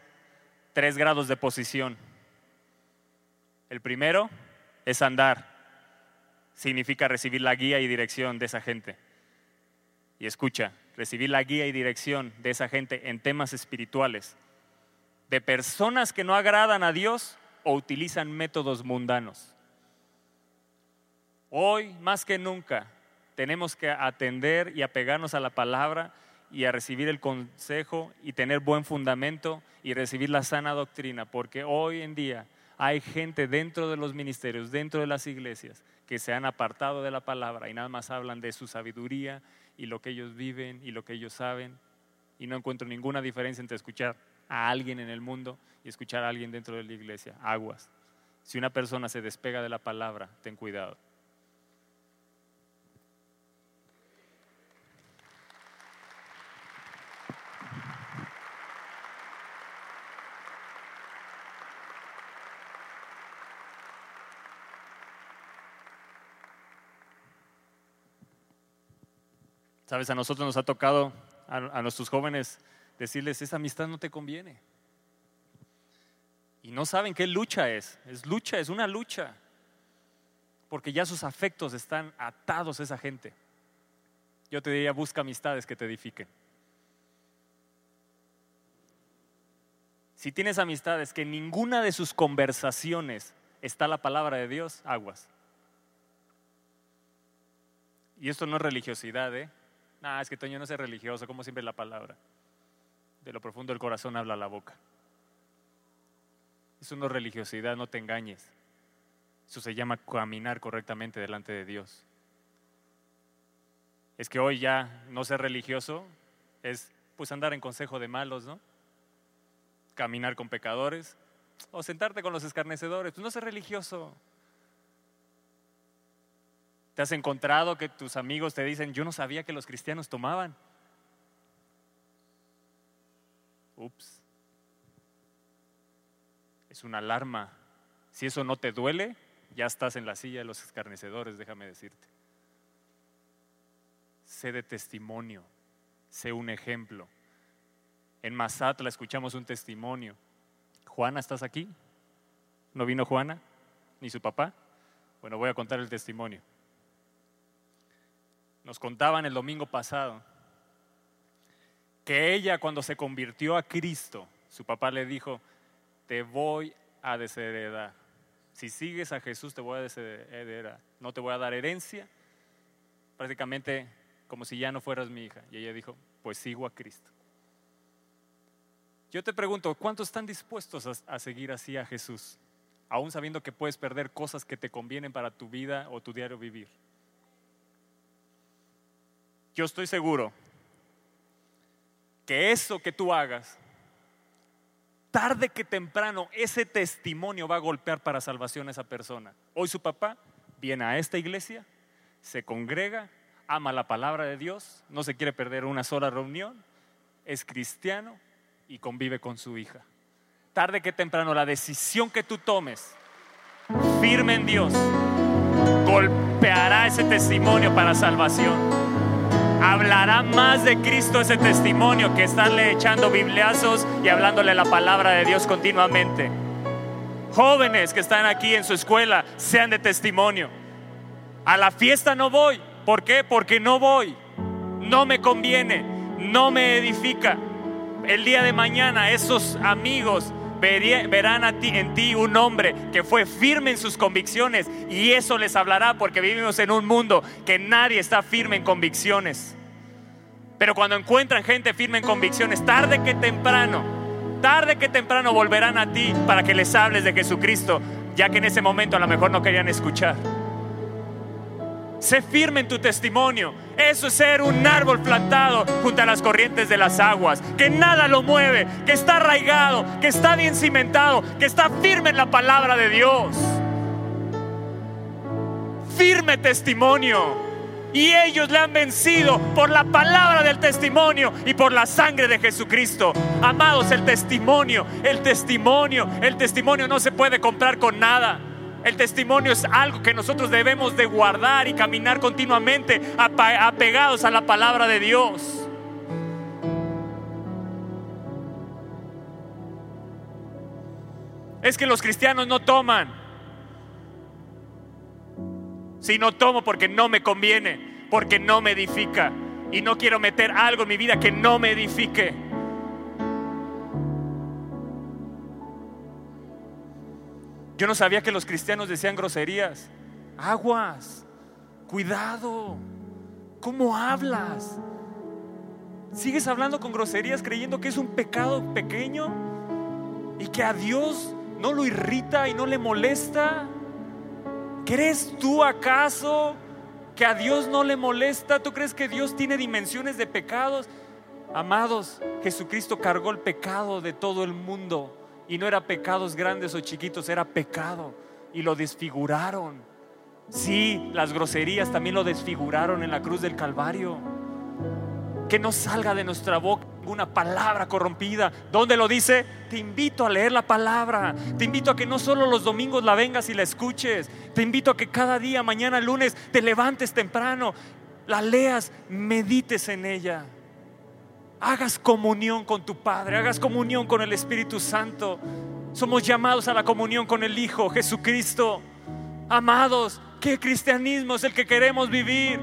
tres grados de posición. El primero es andar. Significa recibir la guía y dirección de esa gente. Y escucha, recibir la guía y dirección de esa gente en temas espirituales, de personas que no agradan a Dios o utilizan métodos mundanos. Hoy, más que nunca, tenemos que atender y apegarnos a la palabra y a recibir el consejo y tener buen fundamento y recibir la sana doctrina, porque hoy en día hay gente dentro de los ministerios, dentro de las iglesias, que se han apartado de la palabra y nada más hablan de su sabiduría y lo que ellos viven y lo que ellos saben. Y no encuentro ninguna diferencia entre escuchar a alguien en el mundo y escuchar a alguien dentro de la iglesia. Aguas. Si una persona se despega de la palabra, ten cuidado. Sabes, a nosotros nos ha tocado, a, nuestros jóvenes, decirles, esa amistad no te conviene. Y no saben qué lucha es. Es lucha, es una lucha. Porque ya sus afectos están atados a esa gente. Yo te diría, busca amistades que te edifiquen. Si tienes amistades que en ninguna de sus conversaciones está la palabra de Dios, aguas. Y esto no es religiosidad, ¿eh? Nah, es que Toño no es religioso, como siempre la palabra. De lo profundo del corazón habla la boca. Eso no religiosidad, no te engañes. Eso se llama caminar correctamente delante de Dios. Es que hoy ya no ser religioso es pues andar en consejo de malos, ¿no? Caminar con pecadores o sentarte con los escarnecedores. Pues no ser religioso. ¿Te has encontrado que tus amigos te dicen, yo no sabía que los cristianos tomaban? Ups. Es una alarma. Si eso no te duele, ya estás en la silla de los escarnecedores, déjame decirte. sé de testimonio, sé un ejemplo. En Mazatla escuchamos un testimonio. Juana, ¿estás aquí? ¿No vino Juana? ¿Ni su papá? Bueno, voy a contar el testimonio. Nos contaban el domingo pasado que ella cuando se convirtió a Cristo, su papá le dijo, te voy a desheredar. Si sigues a Jesús te voy a desheredar. No te voy a dar herencia. Prácticamente como si ya no fueras mi hija. Y ella dijo, pues sigo a Cristo. Yo te pregunto, ¿cuántos están dispuestos a, seguir así a Jesús? Aún sabiendo que puedes perder cosas que te convienen para tu vida o tu diario vivir. Yo estoy seguro que eso que tú hagas, tarde que temprano, ese testimonio va a golpear para salvación a esa persona. Hoy su papá viene a esta iglesia, se congrega, ama la palabra de Dios, no se quiere perder una sola reunión, es cristiano y convive con su hija. Tarde que temprano, la decisión que tú tomes, firme en Dios, golpeará ese testimonio para salvación. Hablará más de Cristo ese testimonio que estarle echando bibliazos y hablándole la palabra de Dios continuamente. Jóvenes que están aquí en su escuela, sean de testimonio. A la fiesta no voy. ¿Por qué? Porque no voy. No me conviene. No me edifica el día de mañana esos amigos verán a ti, en ti un hombre que fue firme en sus convicciones y eso les hablará porque vivimos en un mundo que nadie está firme en convicciones. Pero cuando encuentran gente firme en convicciones, tarde que temprano, tarde que temprano volverán a ti para que les hables de Jesucristo, ya que en ese momento a lo mejor no querían escuchar. Sé firme en tu testimonio. Eso es ser un árbol plantado junto a las corrientes de las aguas, que nada lo mueve, que está arraigado, que está bien cimentado, que está firme en la palabra de Dios. Firme testimonio. Y ellos le han vencido por la palabra del testimonio y por la sangre de Jesucristo. Amados, el testimonio, el testimonio, el testimonio no se puede comprar con nada. El testimonio es algo que nosotros debemos de guardar y caminar continuamente apegados a la palabra de Dios. Es que los cristianos no toman. Si no tomo porque no me conviene, porque no me edifica. Y no quiero meter algo en mi vida que no me edifique. Yo no sabía que los cristianos decían groserías. Aguas, cuidado, ¿cómo hablas? ¿Sigues hablando con groserías creyendo que es un pecado pequeño y que a Dios no lo irrita y no le molesta? ¿Crees tú acaso que a Dios no le molesta? ¿Tú crees que Dios tiene dimensiones de pecados? Amados, Jesucristo cargó el pecado de todo el mundo. Y no era pecados grandes o chiquitos, era pecado. Y lo desfiguraron. Sí, las groserías también lo desfiguraron en la cruz del Calvario. Que no salga de nuestra boca ninguna palabra corrompida. ¿Dónde lo dice? Te invito a leer la palabra. Te invito a que no solo los domingos la vengas y la escuches. Te invito a que cada día, mañana, lunes, te levantes temprano, la leas, medites en ella hagas comunión con tu Padre, hagas comunión con el Espíritu Santo. Somos llamados a la comunión con el Hijo Jesucristo. Amados, ¿qué cristianismo es el que queremos vivir?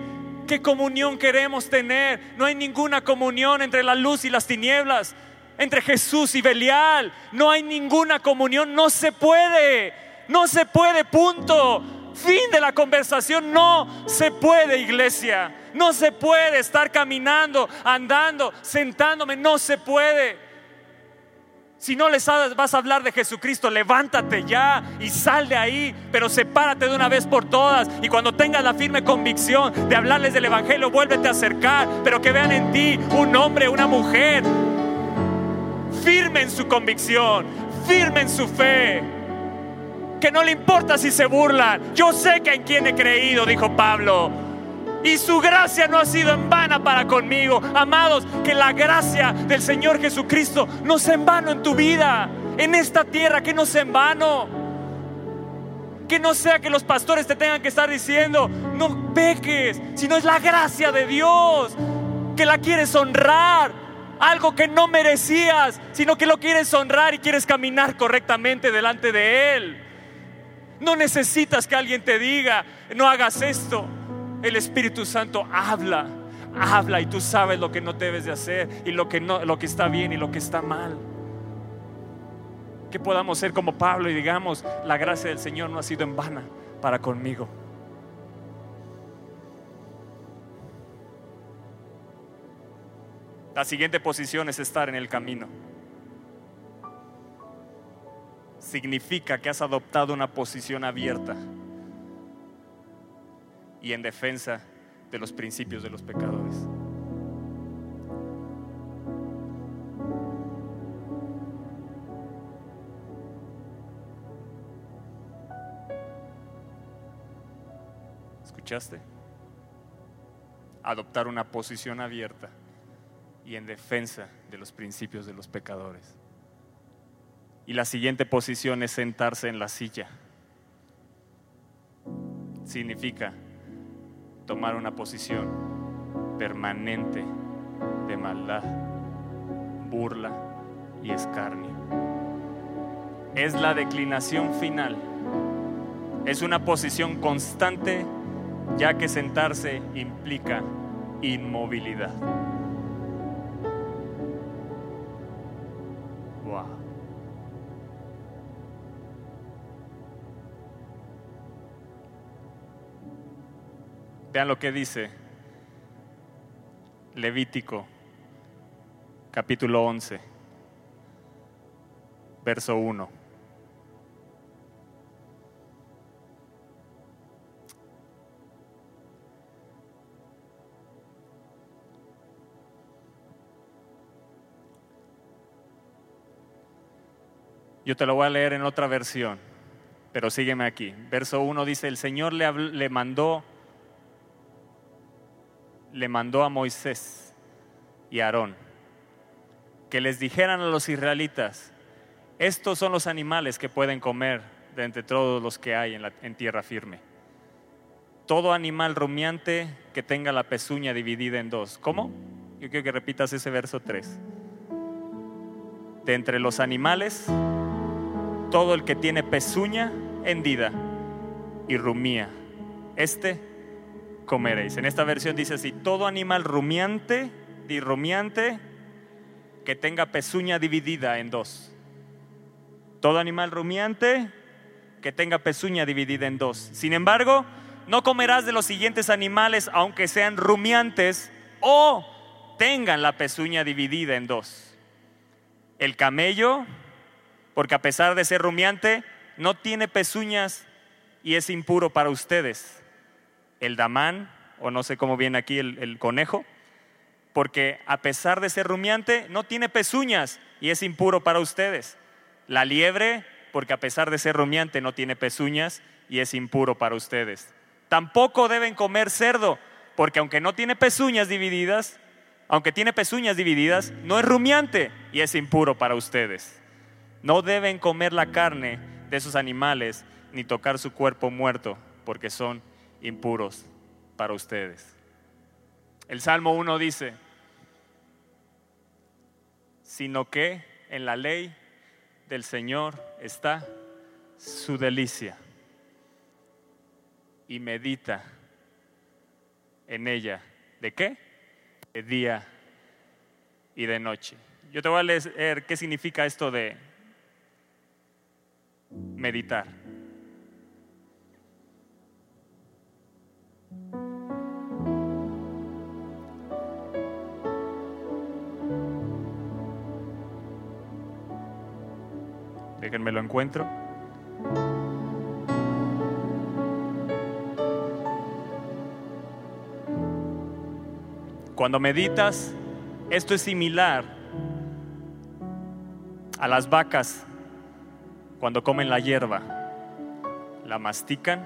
¿Qué comunión queremos tener? No hay ninguna comunión entre la luz y las tinieblas, entre Jesús y Belial. No hay ninguna comunión, no se puede, no se puede, punto. Fin de la conversación, no se puede, iglesia. No se puede estar caminando, andando, sentándome, no se puede. Si no les vas a hablar de Jesucristo, levántate ya y sal de ahí, pero sepárate de una vez por todas. Y cuando tengas la firme convicción de hablarles del Evangelio, vuélvete a acercar, pero que vean en ti un hombre, una mujer, firme en su convicción, firme en su fe. Que no le importa si se burlan. Yo sé que en quien he creído, dijo Pablo y su gracia no ha sido en vana para conmigo. Amados, que la gracia del Señor Jesucristo no sea en vano en tu vida, en esta tierra, que no sea en vano. Que no sea que los pastores te tengan que estar diciendo, no peques, sino es la gracia de Dios que la quieres honrar. Algo que no merecías, sino que lo quieres honrar y quieres caminar correctamente delante de Él. No necesitas que alguien te diga, no hagas esto. El Espíritu Santo habla, habla y tú sabes lo que no debes de hacer y lo que, no, lo que está bien y lo que está mal. Que podamos ser como Pablo y digamos, la gracia del Señor no ha sido en vana para conmigo. La siguiente posición es estar en el camino. Significa que has adoptado una posición abierta y en defensa de los principios de los pecadores. ¿Escuchaste? Adoptar una posición abierta y en defensa de los principios de los pecadores. Y la siguiente posición es sentarse en la silla. Significa tomar una posición permanente de maldad, burla y escarnio. Es la declinación final. Es una posición constante ya que sentarse implica inmovilidad. Vean lo que dice Levítico, capítulo 11, verso 1. Yo te lo voy a leer en otra versión, pero sígueme aquí. Verso 1 dice, el Señor le, le mandó le mandó a Moisés y a Aarón que les dijeran a los israelitas, estos son los animales que pueden comer de entre todos los que hay en, en tierra firme. Todo animal rumiante que tenga la pezuña dividida en dos. ¿Cómo? Yo quiero que repitas ese verso 3. De entre los animales, todo el que tiene pezuña hendida y rumía, este comeréis. En esta versión dice así, todo animal rumiante, rumiante, que tenga pezuña dividida en dos. Todo animal rumiante que tenga pezuña dividida en dos. Sin embargo, no comerás de los siguientes animales aunque sean rumiantes o tengan la pezuña dividida en dos. El camello, porque a pesar de ser rumiante, no tiene pezuñas y es impuro para ustedes el damán, o no sé cómo viene aquí el, conejo, porque a pesar de ser rumiante, no tiene pezuñas y es impuro para ustedes. La liebre, porque a pesar de ser rumiante, no tiene pezuñas y es impuro para ustedes. Tampoco deben comer cerdo, porque aunque no tiene pezuñas divididas, aunque tiene pezuñas divididas, no es rumiante y es impuro para ustedes. No deben comer la carne de esos animales ni tocar su cuerpo muerto, porque son impuros para ustedes. El Salmo 1 dice, sino que en la ley del Señor está su delicia y medita en ella. ¿De qué? De día y de noche. Yo te voy a leer qué significa esto de meditar. Déjenme lo encuentro. Cuando meditas, esto es similar a las vacas cuando comen la hierba. La mastican,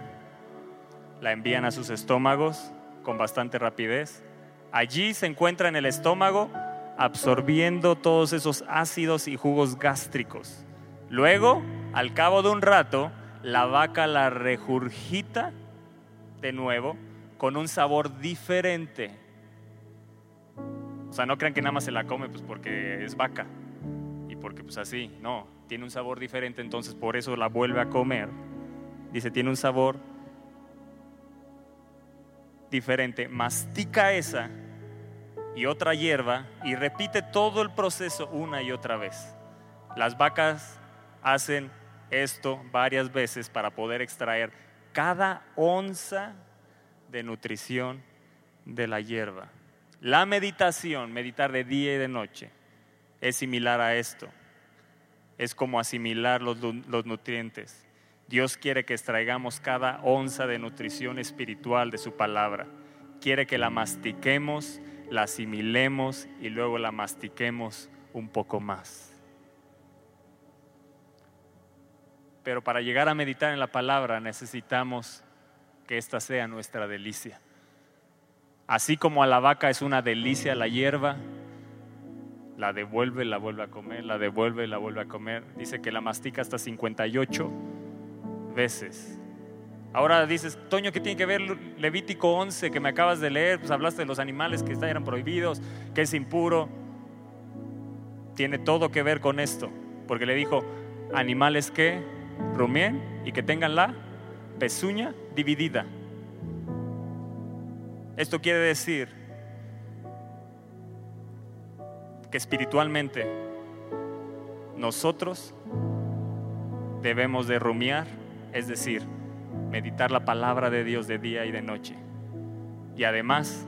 la envían a sus estómagos con bastante rapidez. Allí se encuentra en el estómago absorbiendo todos esos ácidos y jugos gástricos. Luego, al cabo de un rato, la vaca la regurgita de nuevo con un sabor diferente. O sea, no crean que nada más se la come pues porque es vaca y porque pues así, no, tiene un sabor diferente, entonces por eso la vuelve a comer. Dice, tiene un sabor diferente, mastica esa y otra hierba y repite todo el proceso una y otra vez. Las vacas hacen esto varias veces para poder extraer cada onza de nutrición de la hierba. La meditación, meditar de día y de noche, es similar a esto. Es como asimilar los, los nutrientes. Dios quiere que extraigamos cada onza de nutrición espiritual de su palabra. Quiere que la mastiquemos, la asimilemos y luego la mastiquemos un poco más. Pero para llegar a meditar en la palabra necesitamos que esta sea nuestra delicia. Así como a la vaca es una delicia la hierba, la devuelve, la vuelve a comer, la devuelve, la vuelve a comer. Dice que la mastica hasta 58 veces. Ahora dices, Toño, ¿qué tiene que ver Levítico 11 que me acabas de leer? Pues hablaste de los animales que eran prohibidos, que es impuro. Tiene todo que ver con esto, porque le dijo, animales que rumien y que tengan la pezuña dividida. Esto quiere decir que espiritualmente nosotros debemos de rumiar, es decir, meditar la palabra de Dios de día y de noche. Y además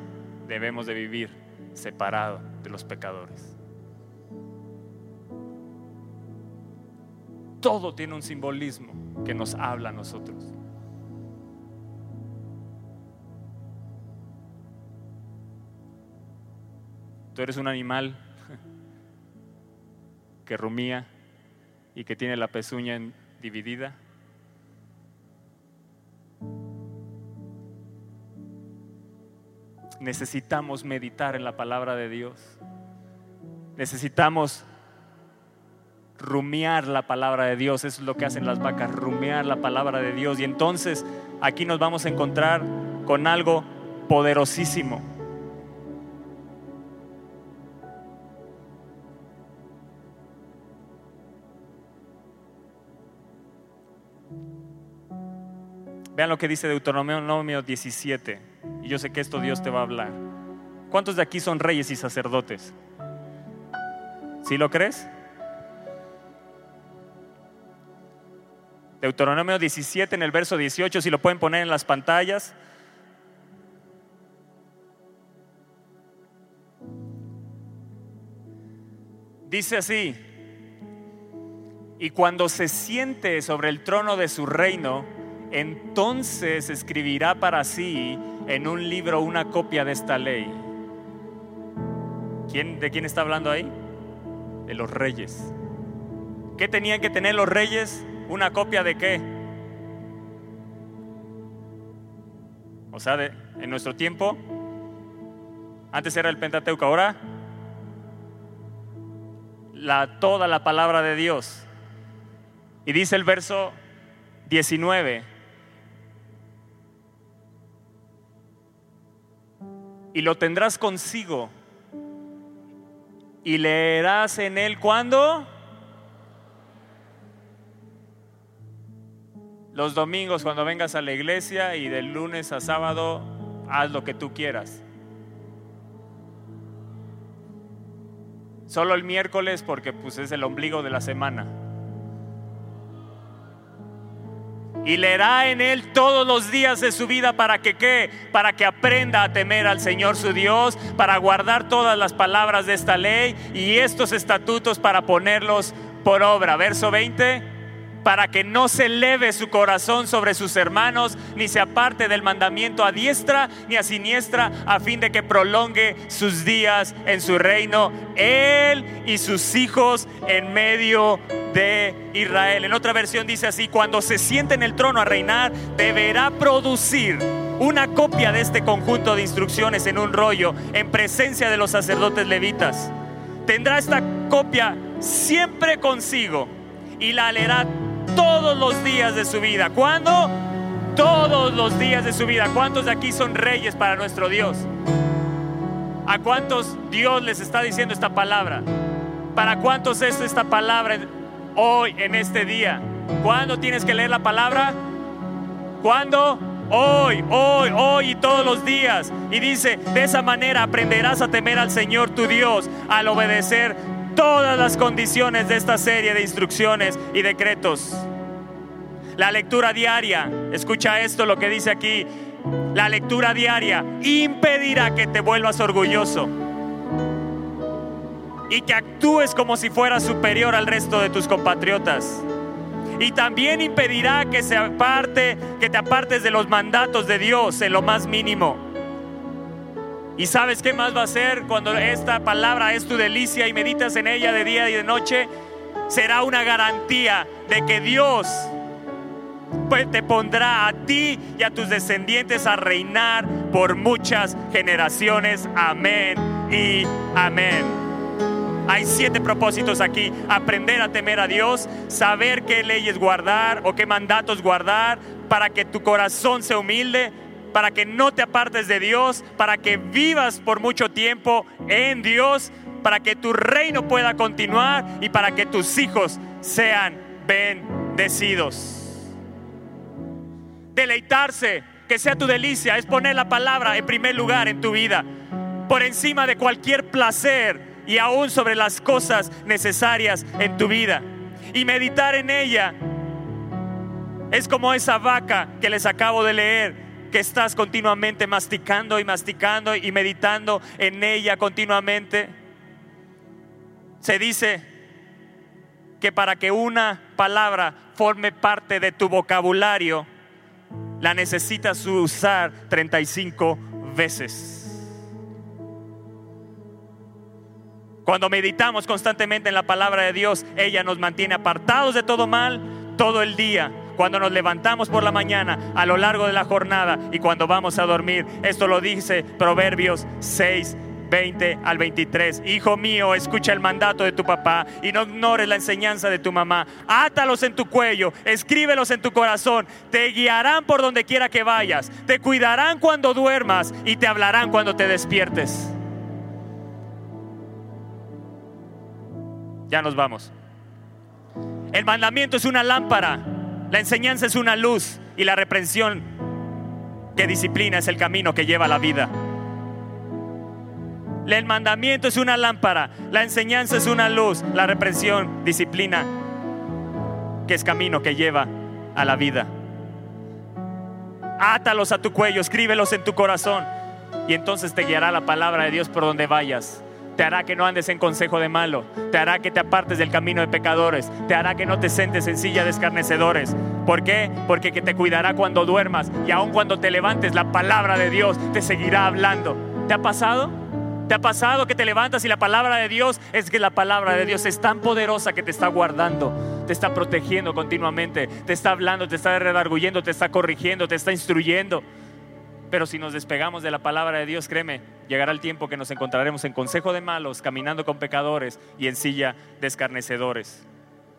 debemos de vivir separado de los pecadores. Todo tiene un simbolismo que nos habla a nosotros. Tú eres un animal que rumía y que tiene la pezuña dividida. Necesitamos meditar en la palabra de Dios. Necesitamos rumiar la palabra de Dios. Eso es lo que hacen las vacas, rumiar la palabra de Dios. Y entonces aquí nos vamos a encontrar con algo poderosísimo. Vean lo que dice Deuteronomio 17. Y yo sé que esto Dios te va a hablar. ¿Cuántos de aquí son reyes y sacerdotes? ¿Sí lo crees? Deuteronomio 17 en el verso 18, si lo pueden poner en las pantallas. Dice así, y cuando se siente sobre el trono de su reino, entonces escribirá para sí en un libro una copia de esta ley. ¿Quién, ¿De quién está hablando ahí? De los reyes. ¿Qué tenían que tener los reyes? ¿Una copia de qué? O sea, en nuestro tiempo, antes era el Pentateuco, ahora la, toda la palabra de Dios. Y dice el verso 19, y lo tendrás consigo y leerás en él cuando los domingos cuando vengas a la iglesia y del lunes a sábado haz lo que tú quieras. Solo el miércoles porque pues es el ombligo de la semana. y leerá en él todos los días de su vida para que qué? Para que aprenda a temer al Señor su Dios, para guardar todas las palabras de esta ley y estos estatutos para ponerlos por obra. Verso 20 para que no se eleve su corazón sobre sus hermanos, ni se aparte del mandamiento a diestra ni a siniestra, a fin de que prolongue sus días en su reino, él y sus hijos en medio de Israel. En otra versión dice así, cuando se siente en el trono a reinar, deberá producir una copia de este conjunto de instrucciones en un rollo en presencia de los sacerdotes levitas. Tendrá esta copia siempre consigo y la leerá todos los días de su vida. ¿Cuándo? todos los días de su vida. ¿Cuántos de aquí son reyes para nuestro Dios? ¿A cuántos Dios les está diciendo esta palabra? ¿Para cuántos es esta palabra hoy, en este día? ¿Cuándo tienes que leer la palabra? ¿Cuándo? Hoy, hoy, hoy y todos los días. Y dice, de esa manera aprenderás a temer al Señor tu Dios al obedecer todas las condiciones de esta serie de instrucciones y decretos. La lectura diaria, escucha esto lo que dice aquí, la lectura diaria impedirá que te vuelvas orgulloso y que actúes como si fueras superior al resto de tus compatriotas. Y también impedirá que se aparte, que te apartes de los mandatos de Dios en lo más mínimo. ¿Y sabes qué más va a ser cuando esta palabra es tu delicia y meditas en ella de día y de noche? Será una garantía de que Dios pues te pondrá a ti y a tus descendientes a reinar por muchas generaciones. Amén y amén. Hay siete propósitos aquí. Aprender a temer a Dios, saber qué leyes guardar o qué mandatos guardar para que tu corazón se humilde, para que no te apartes de Dios, para que vivas por mucho tiempo en Dios, para que tu reino pueda continuar y para que tus hijos sean bendecidos. Deleitarse, que sea tu delicia, es poner la palabra en primer lugar en tu vida, por encima de cualquier placer y aún sobre las cosas necesarias en tu vida. Y meditar en ella es como esa vaca que les acabo de leer, que estás continuamente masticando y masticando y meditando en ella continuamente. Se dice que para que una palabra forme parte de tu vocabulario, la necesitas usar 35 veces. Cuando meditamos constantemente en la palabra de Dios, ella nos mantiene apartados de todo mal todo el día. Cuando nos levantamos por la mañana, a lo largo de la jornada y cuando vamos a dormir. Esto lo dice Proverbios 6, 20 al 23. Hijo mío, escucha el mandato de tu papá y no ignores la enseñanza de tu mamá. Átalos en tu cuello, escríbelos en tu corazón. Te guiarán por donde quiera que vayas. Te cuidarán cuando duermas y te hablarán cuando te despiertes. Ya nos vamos. El mandamiento es una lámpara, la enseñanza es una luz y la reprensión que disciplina es el camino que lleva a la vida. El mandamiento es una lámpara, la enseñanza es una luz, la represión, disciplina, que es camino que lleva a la vida. Átalos a tu cuello, escríbelos en tu corazón y entonces te guiará la palabra de Dios por donde vayas. Te hará que no andes en consejo de malo, te hará que te apartes del camino de pecadores, te hará que no te sentes en silla de escarnecedores. ¿Por qué? Porque que te cuidará cuando duermas y aun cuando te levantes, la palabra de Dios te seguirá hablando. ¿Te ha pasado? ¿Te ha pasado que te levantas y la palabra de Dios es que la palabra de Dios es tan poderosa que te está guardando, te está protegiendo continuamente, te está hablando, te está redarguyendo, te está corrigiendo, te está instruyendo? Pero si nos despegamos de la palabra de Dios, créeme, llegará el tiempo que nos encontraremos en consejo de malos, caminando con pecadores y en silla de escarnecedores.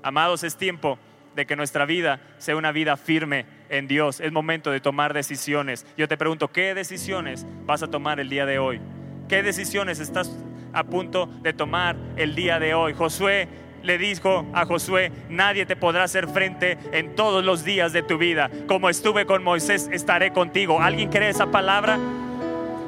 Amados, es tiempo de que nuestra vida sea una vida firme en Dios. Es momento de tomar decisiones. Yo te pregunto, ¿qué decisiones vas a tomar el día de hoy? ¿Qué decisiones estás a punto de tomar el día de hoy? Josué le dijo a Josué, nadie te podrá hacer frente en todos los días de tu vida. Como estuve con Moisés, estaré contigo. ¿Alguien cree esa palabra?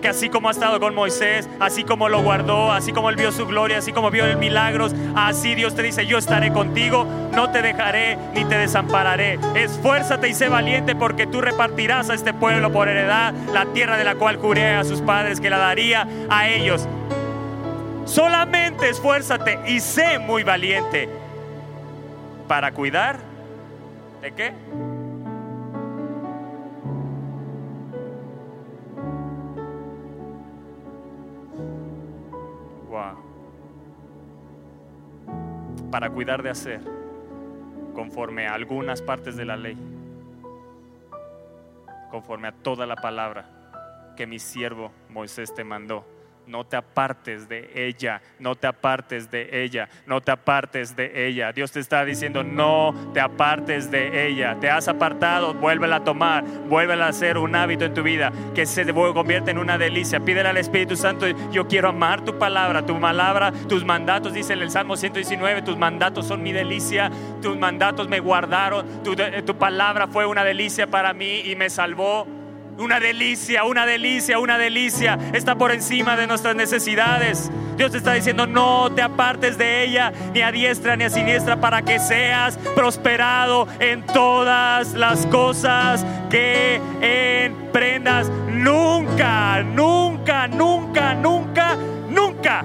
Que así como ha estado con Moisés, así como lo guardó, así como él vio su gloria, así como vio el milagros, así Dios te dice, yo estaré contigo, no te dejaré ni te desampararé. Esfuérzate y sé valiente porque tú repartirás a este pueblo por heredad la tierra de la cual juré a sus padres que la daría a ellos. Solamente esfuérzate y sé muy valiente para cuidar de qué? Para cuidar de hacer conforme a algunas partes de la ley, conforme a toda la palabra que mi siervo Moisés te mandó no te apartes de ella, no te apartes de ella, no te apartes de ella. Dios te está diciendo, no te apartes de ella. Te has apartado, vuélvela a tomar, vuélvela a hacer un hábito en tu vida, que se convierte en una delicia. Pídele al Espíritu Santo, yo quiero amar tu palabra, tu palabra, tus mandatos, dice en el Salmo 119, tus mandatos son mi delicia, tus mandatos me guardaron, tu palabra fue una delicia para mí y me salvó. Una delicia, una delicia, una delicia. Está por encima de nuestras necesidades. Dios te está diciendo, no te apartes de ella, ni a diestra ni a siniestra, para que seas prosperado en todas las cosas que emprendas. Nunca, nunca, nunca, nunca, nunca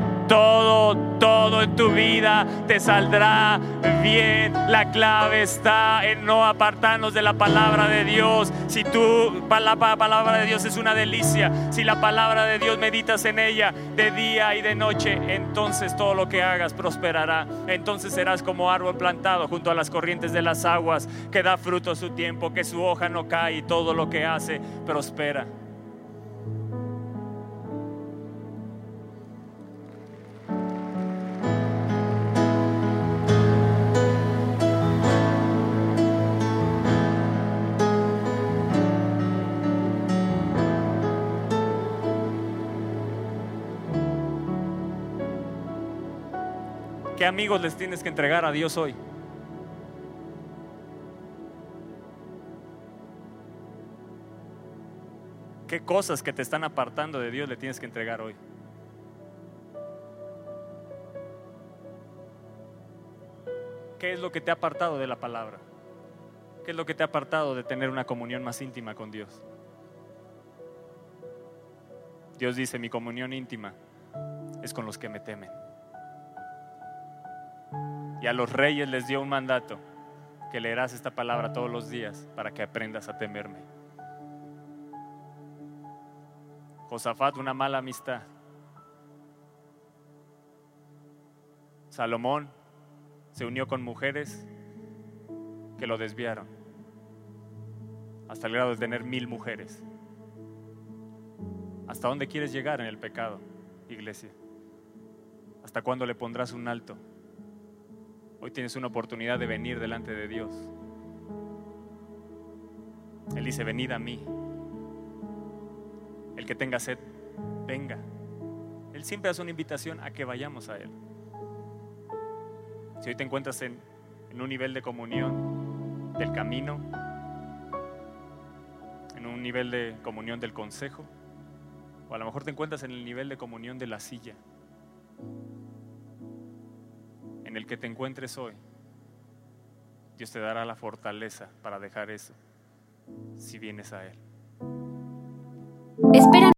todo, todo en tu vida te saldrá bien. La clave está en no apartarnos de la palabra de Dios. Si tú, la palabra de Dios es una delicia, si la palabra de Dios meditas en ella de día y de noche, entonces todo lo que hagas prosperará. Entonces serás como árbol plantado junto a las corrientes de las aguas, que da fruto a su tiempo, que su hoja no cae y todo lo que hace prospera. ¿Qué amigos les tienes que entregar a Dios hoy? ¿Qué cosas que te están apartando de Dios le tienes que entregar hoy? ¿Qué es lo que te ha apartado de la palabra? ¿Qué es lo que te ha apartado de tener una comunión más íntima con Dios? Dios dice, mi comunión íntima es con los que me temen y a los reyes les dio un mandato, que leerás esta palabra todos los días para que aprendas a temerme. Josafat, una mala amistad. Salomón se unió con mujeres que lo desviaron, hasta el grado de tener mil mujeres. ¿Hasta dónde quieres llegar en el pecado, iglesia? ¿Hasta cuándo le pondrás un alto? Hoy tienes una oportunidad de venir delante de Dios. Él dice, venid a mí. El que tenga sed, venga. Él siempre hace una invitación a que vayamos a Él. Si hoy te encuentras en, un nivel de comunión del camino, en un nivel de comunión del consejo, o a lo mejor te encuentras en el nivel de comunión de la silla, en el que te encuentres hoy, Dios te dará la fortaleza para dejar eso si vienes a Él. Espera.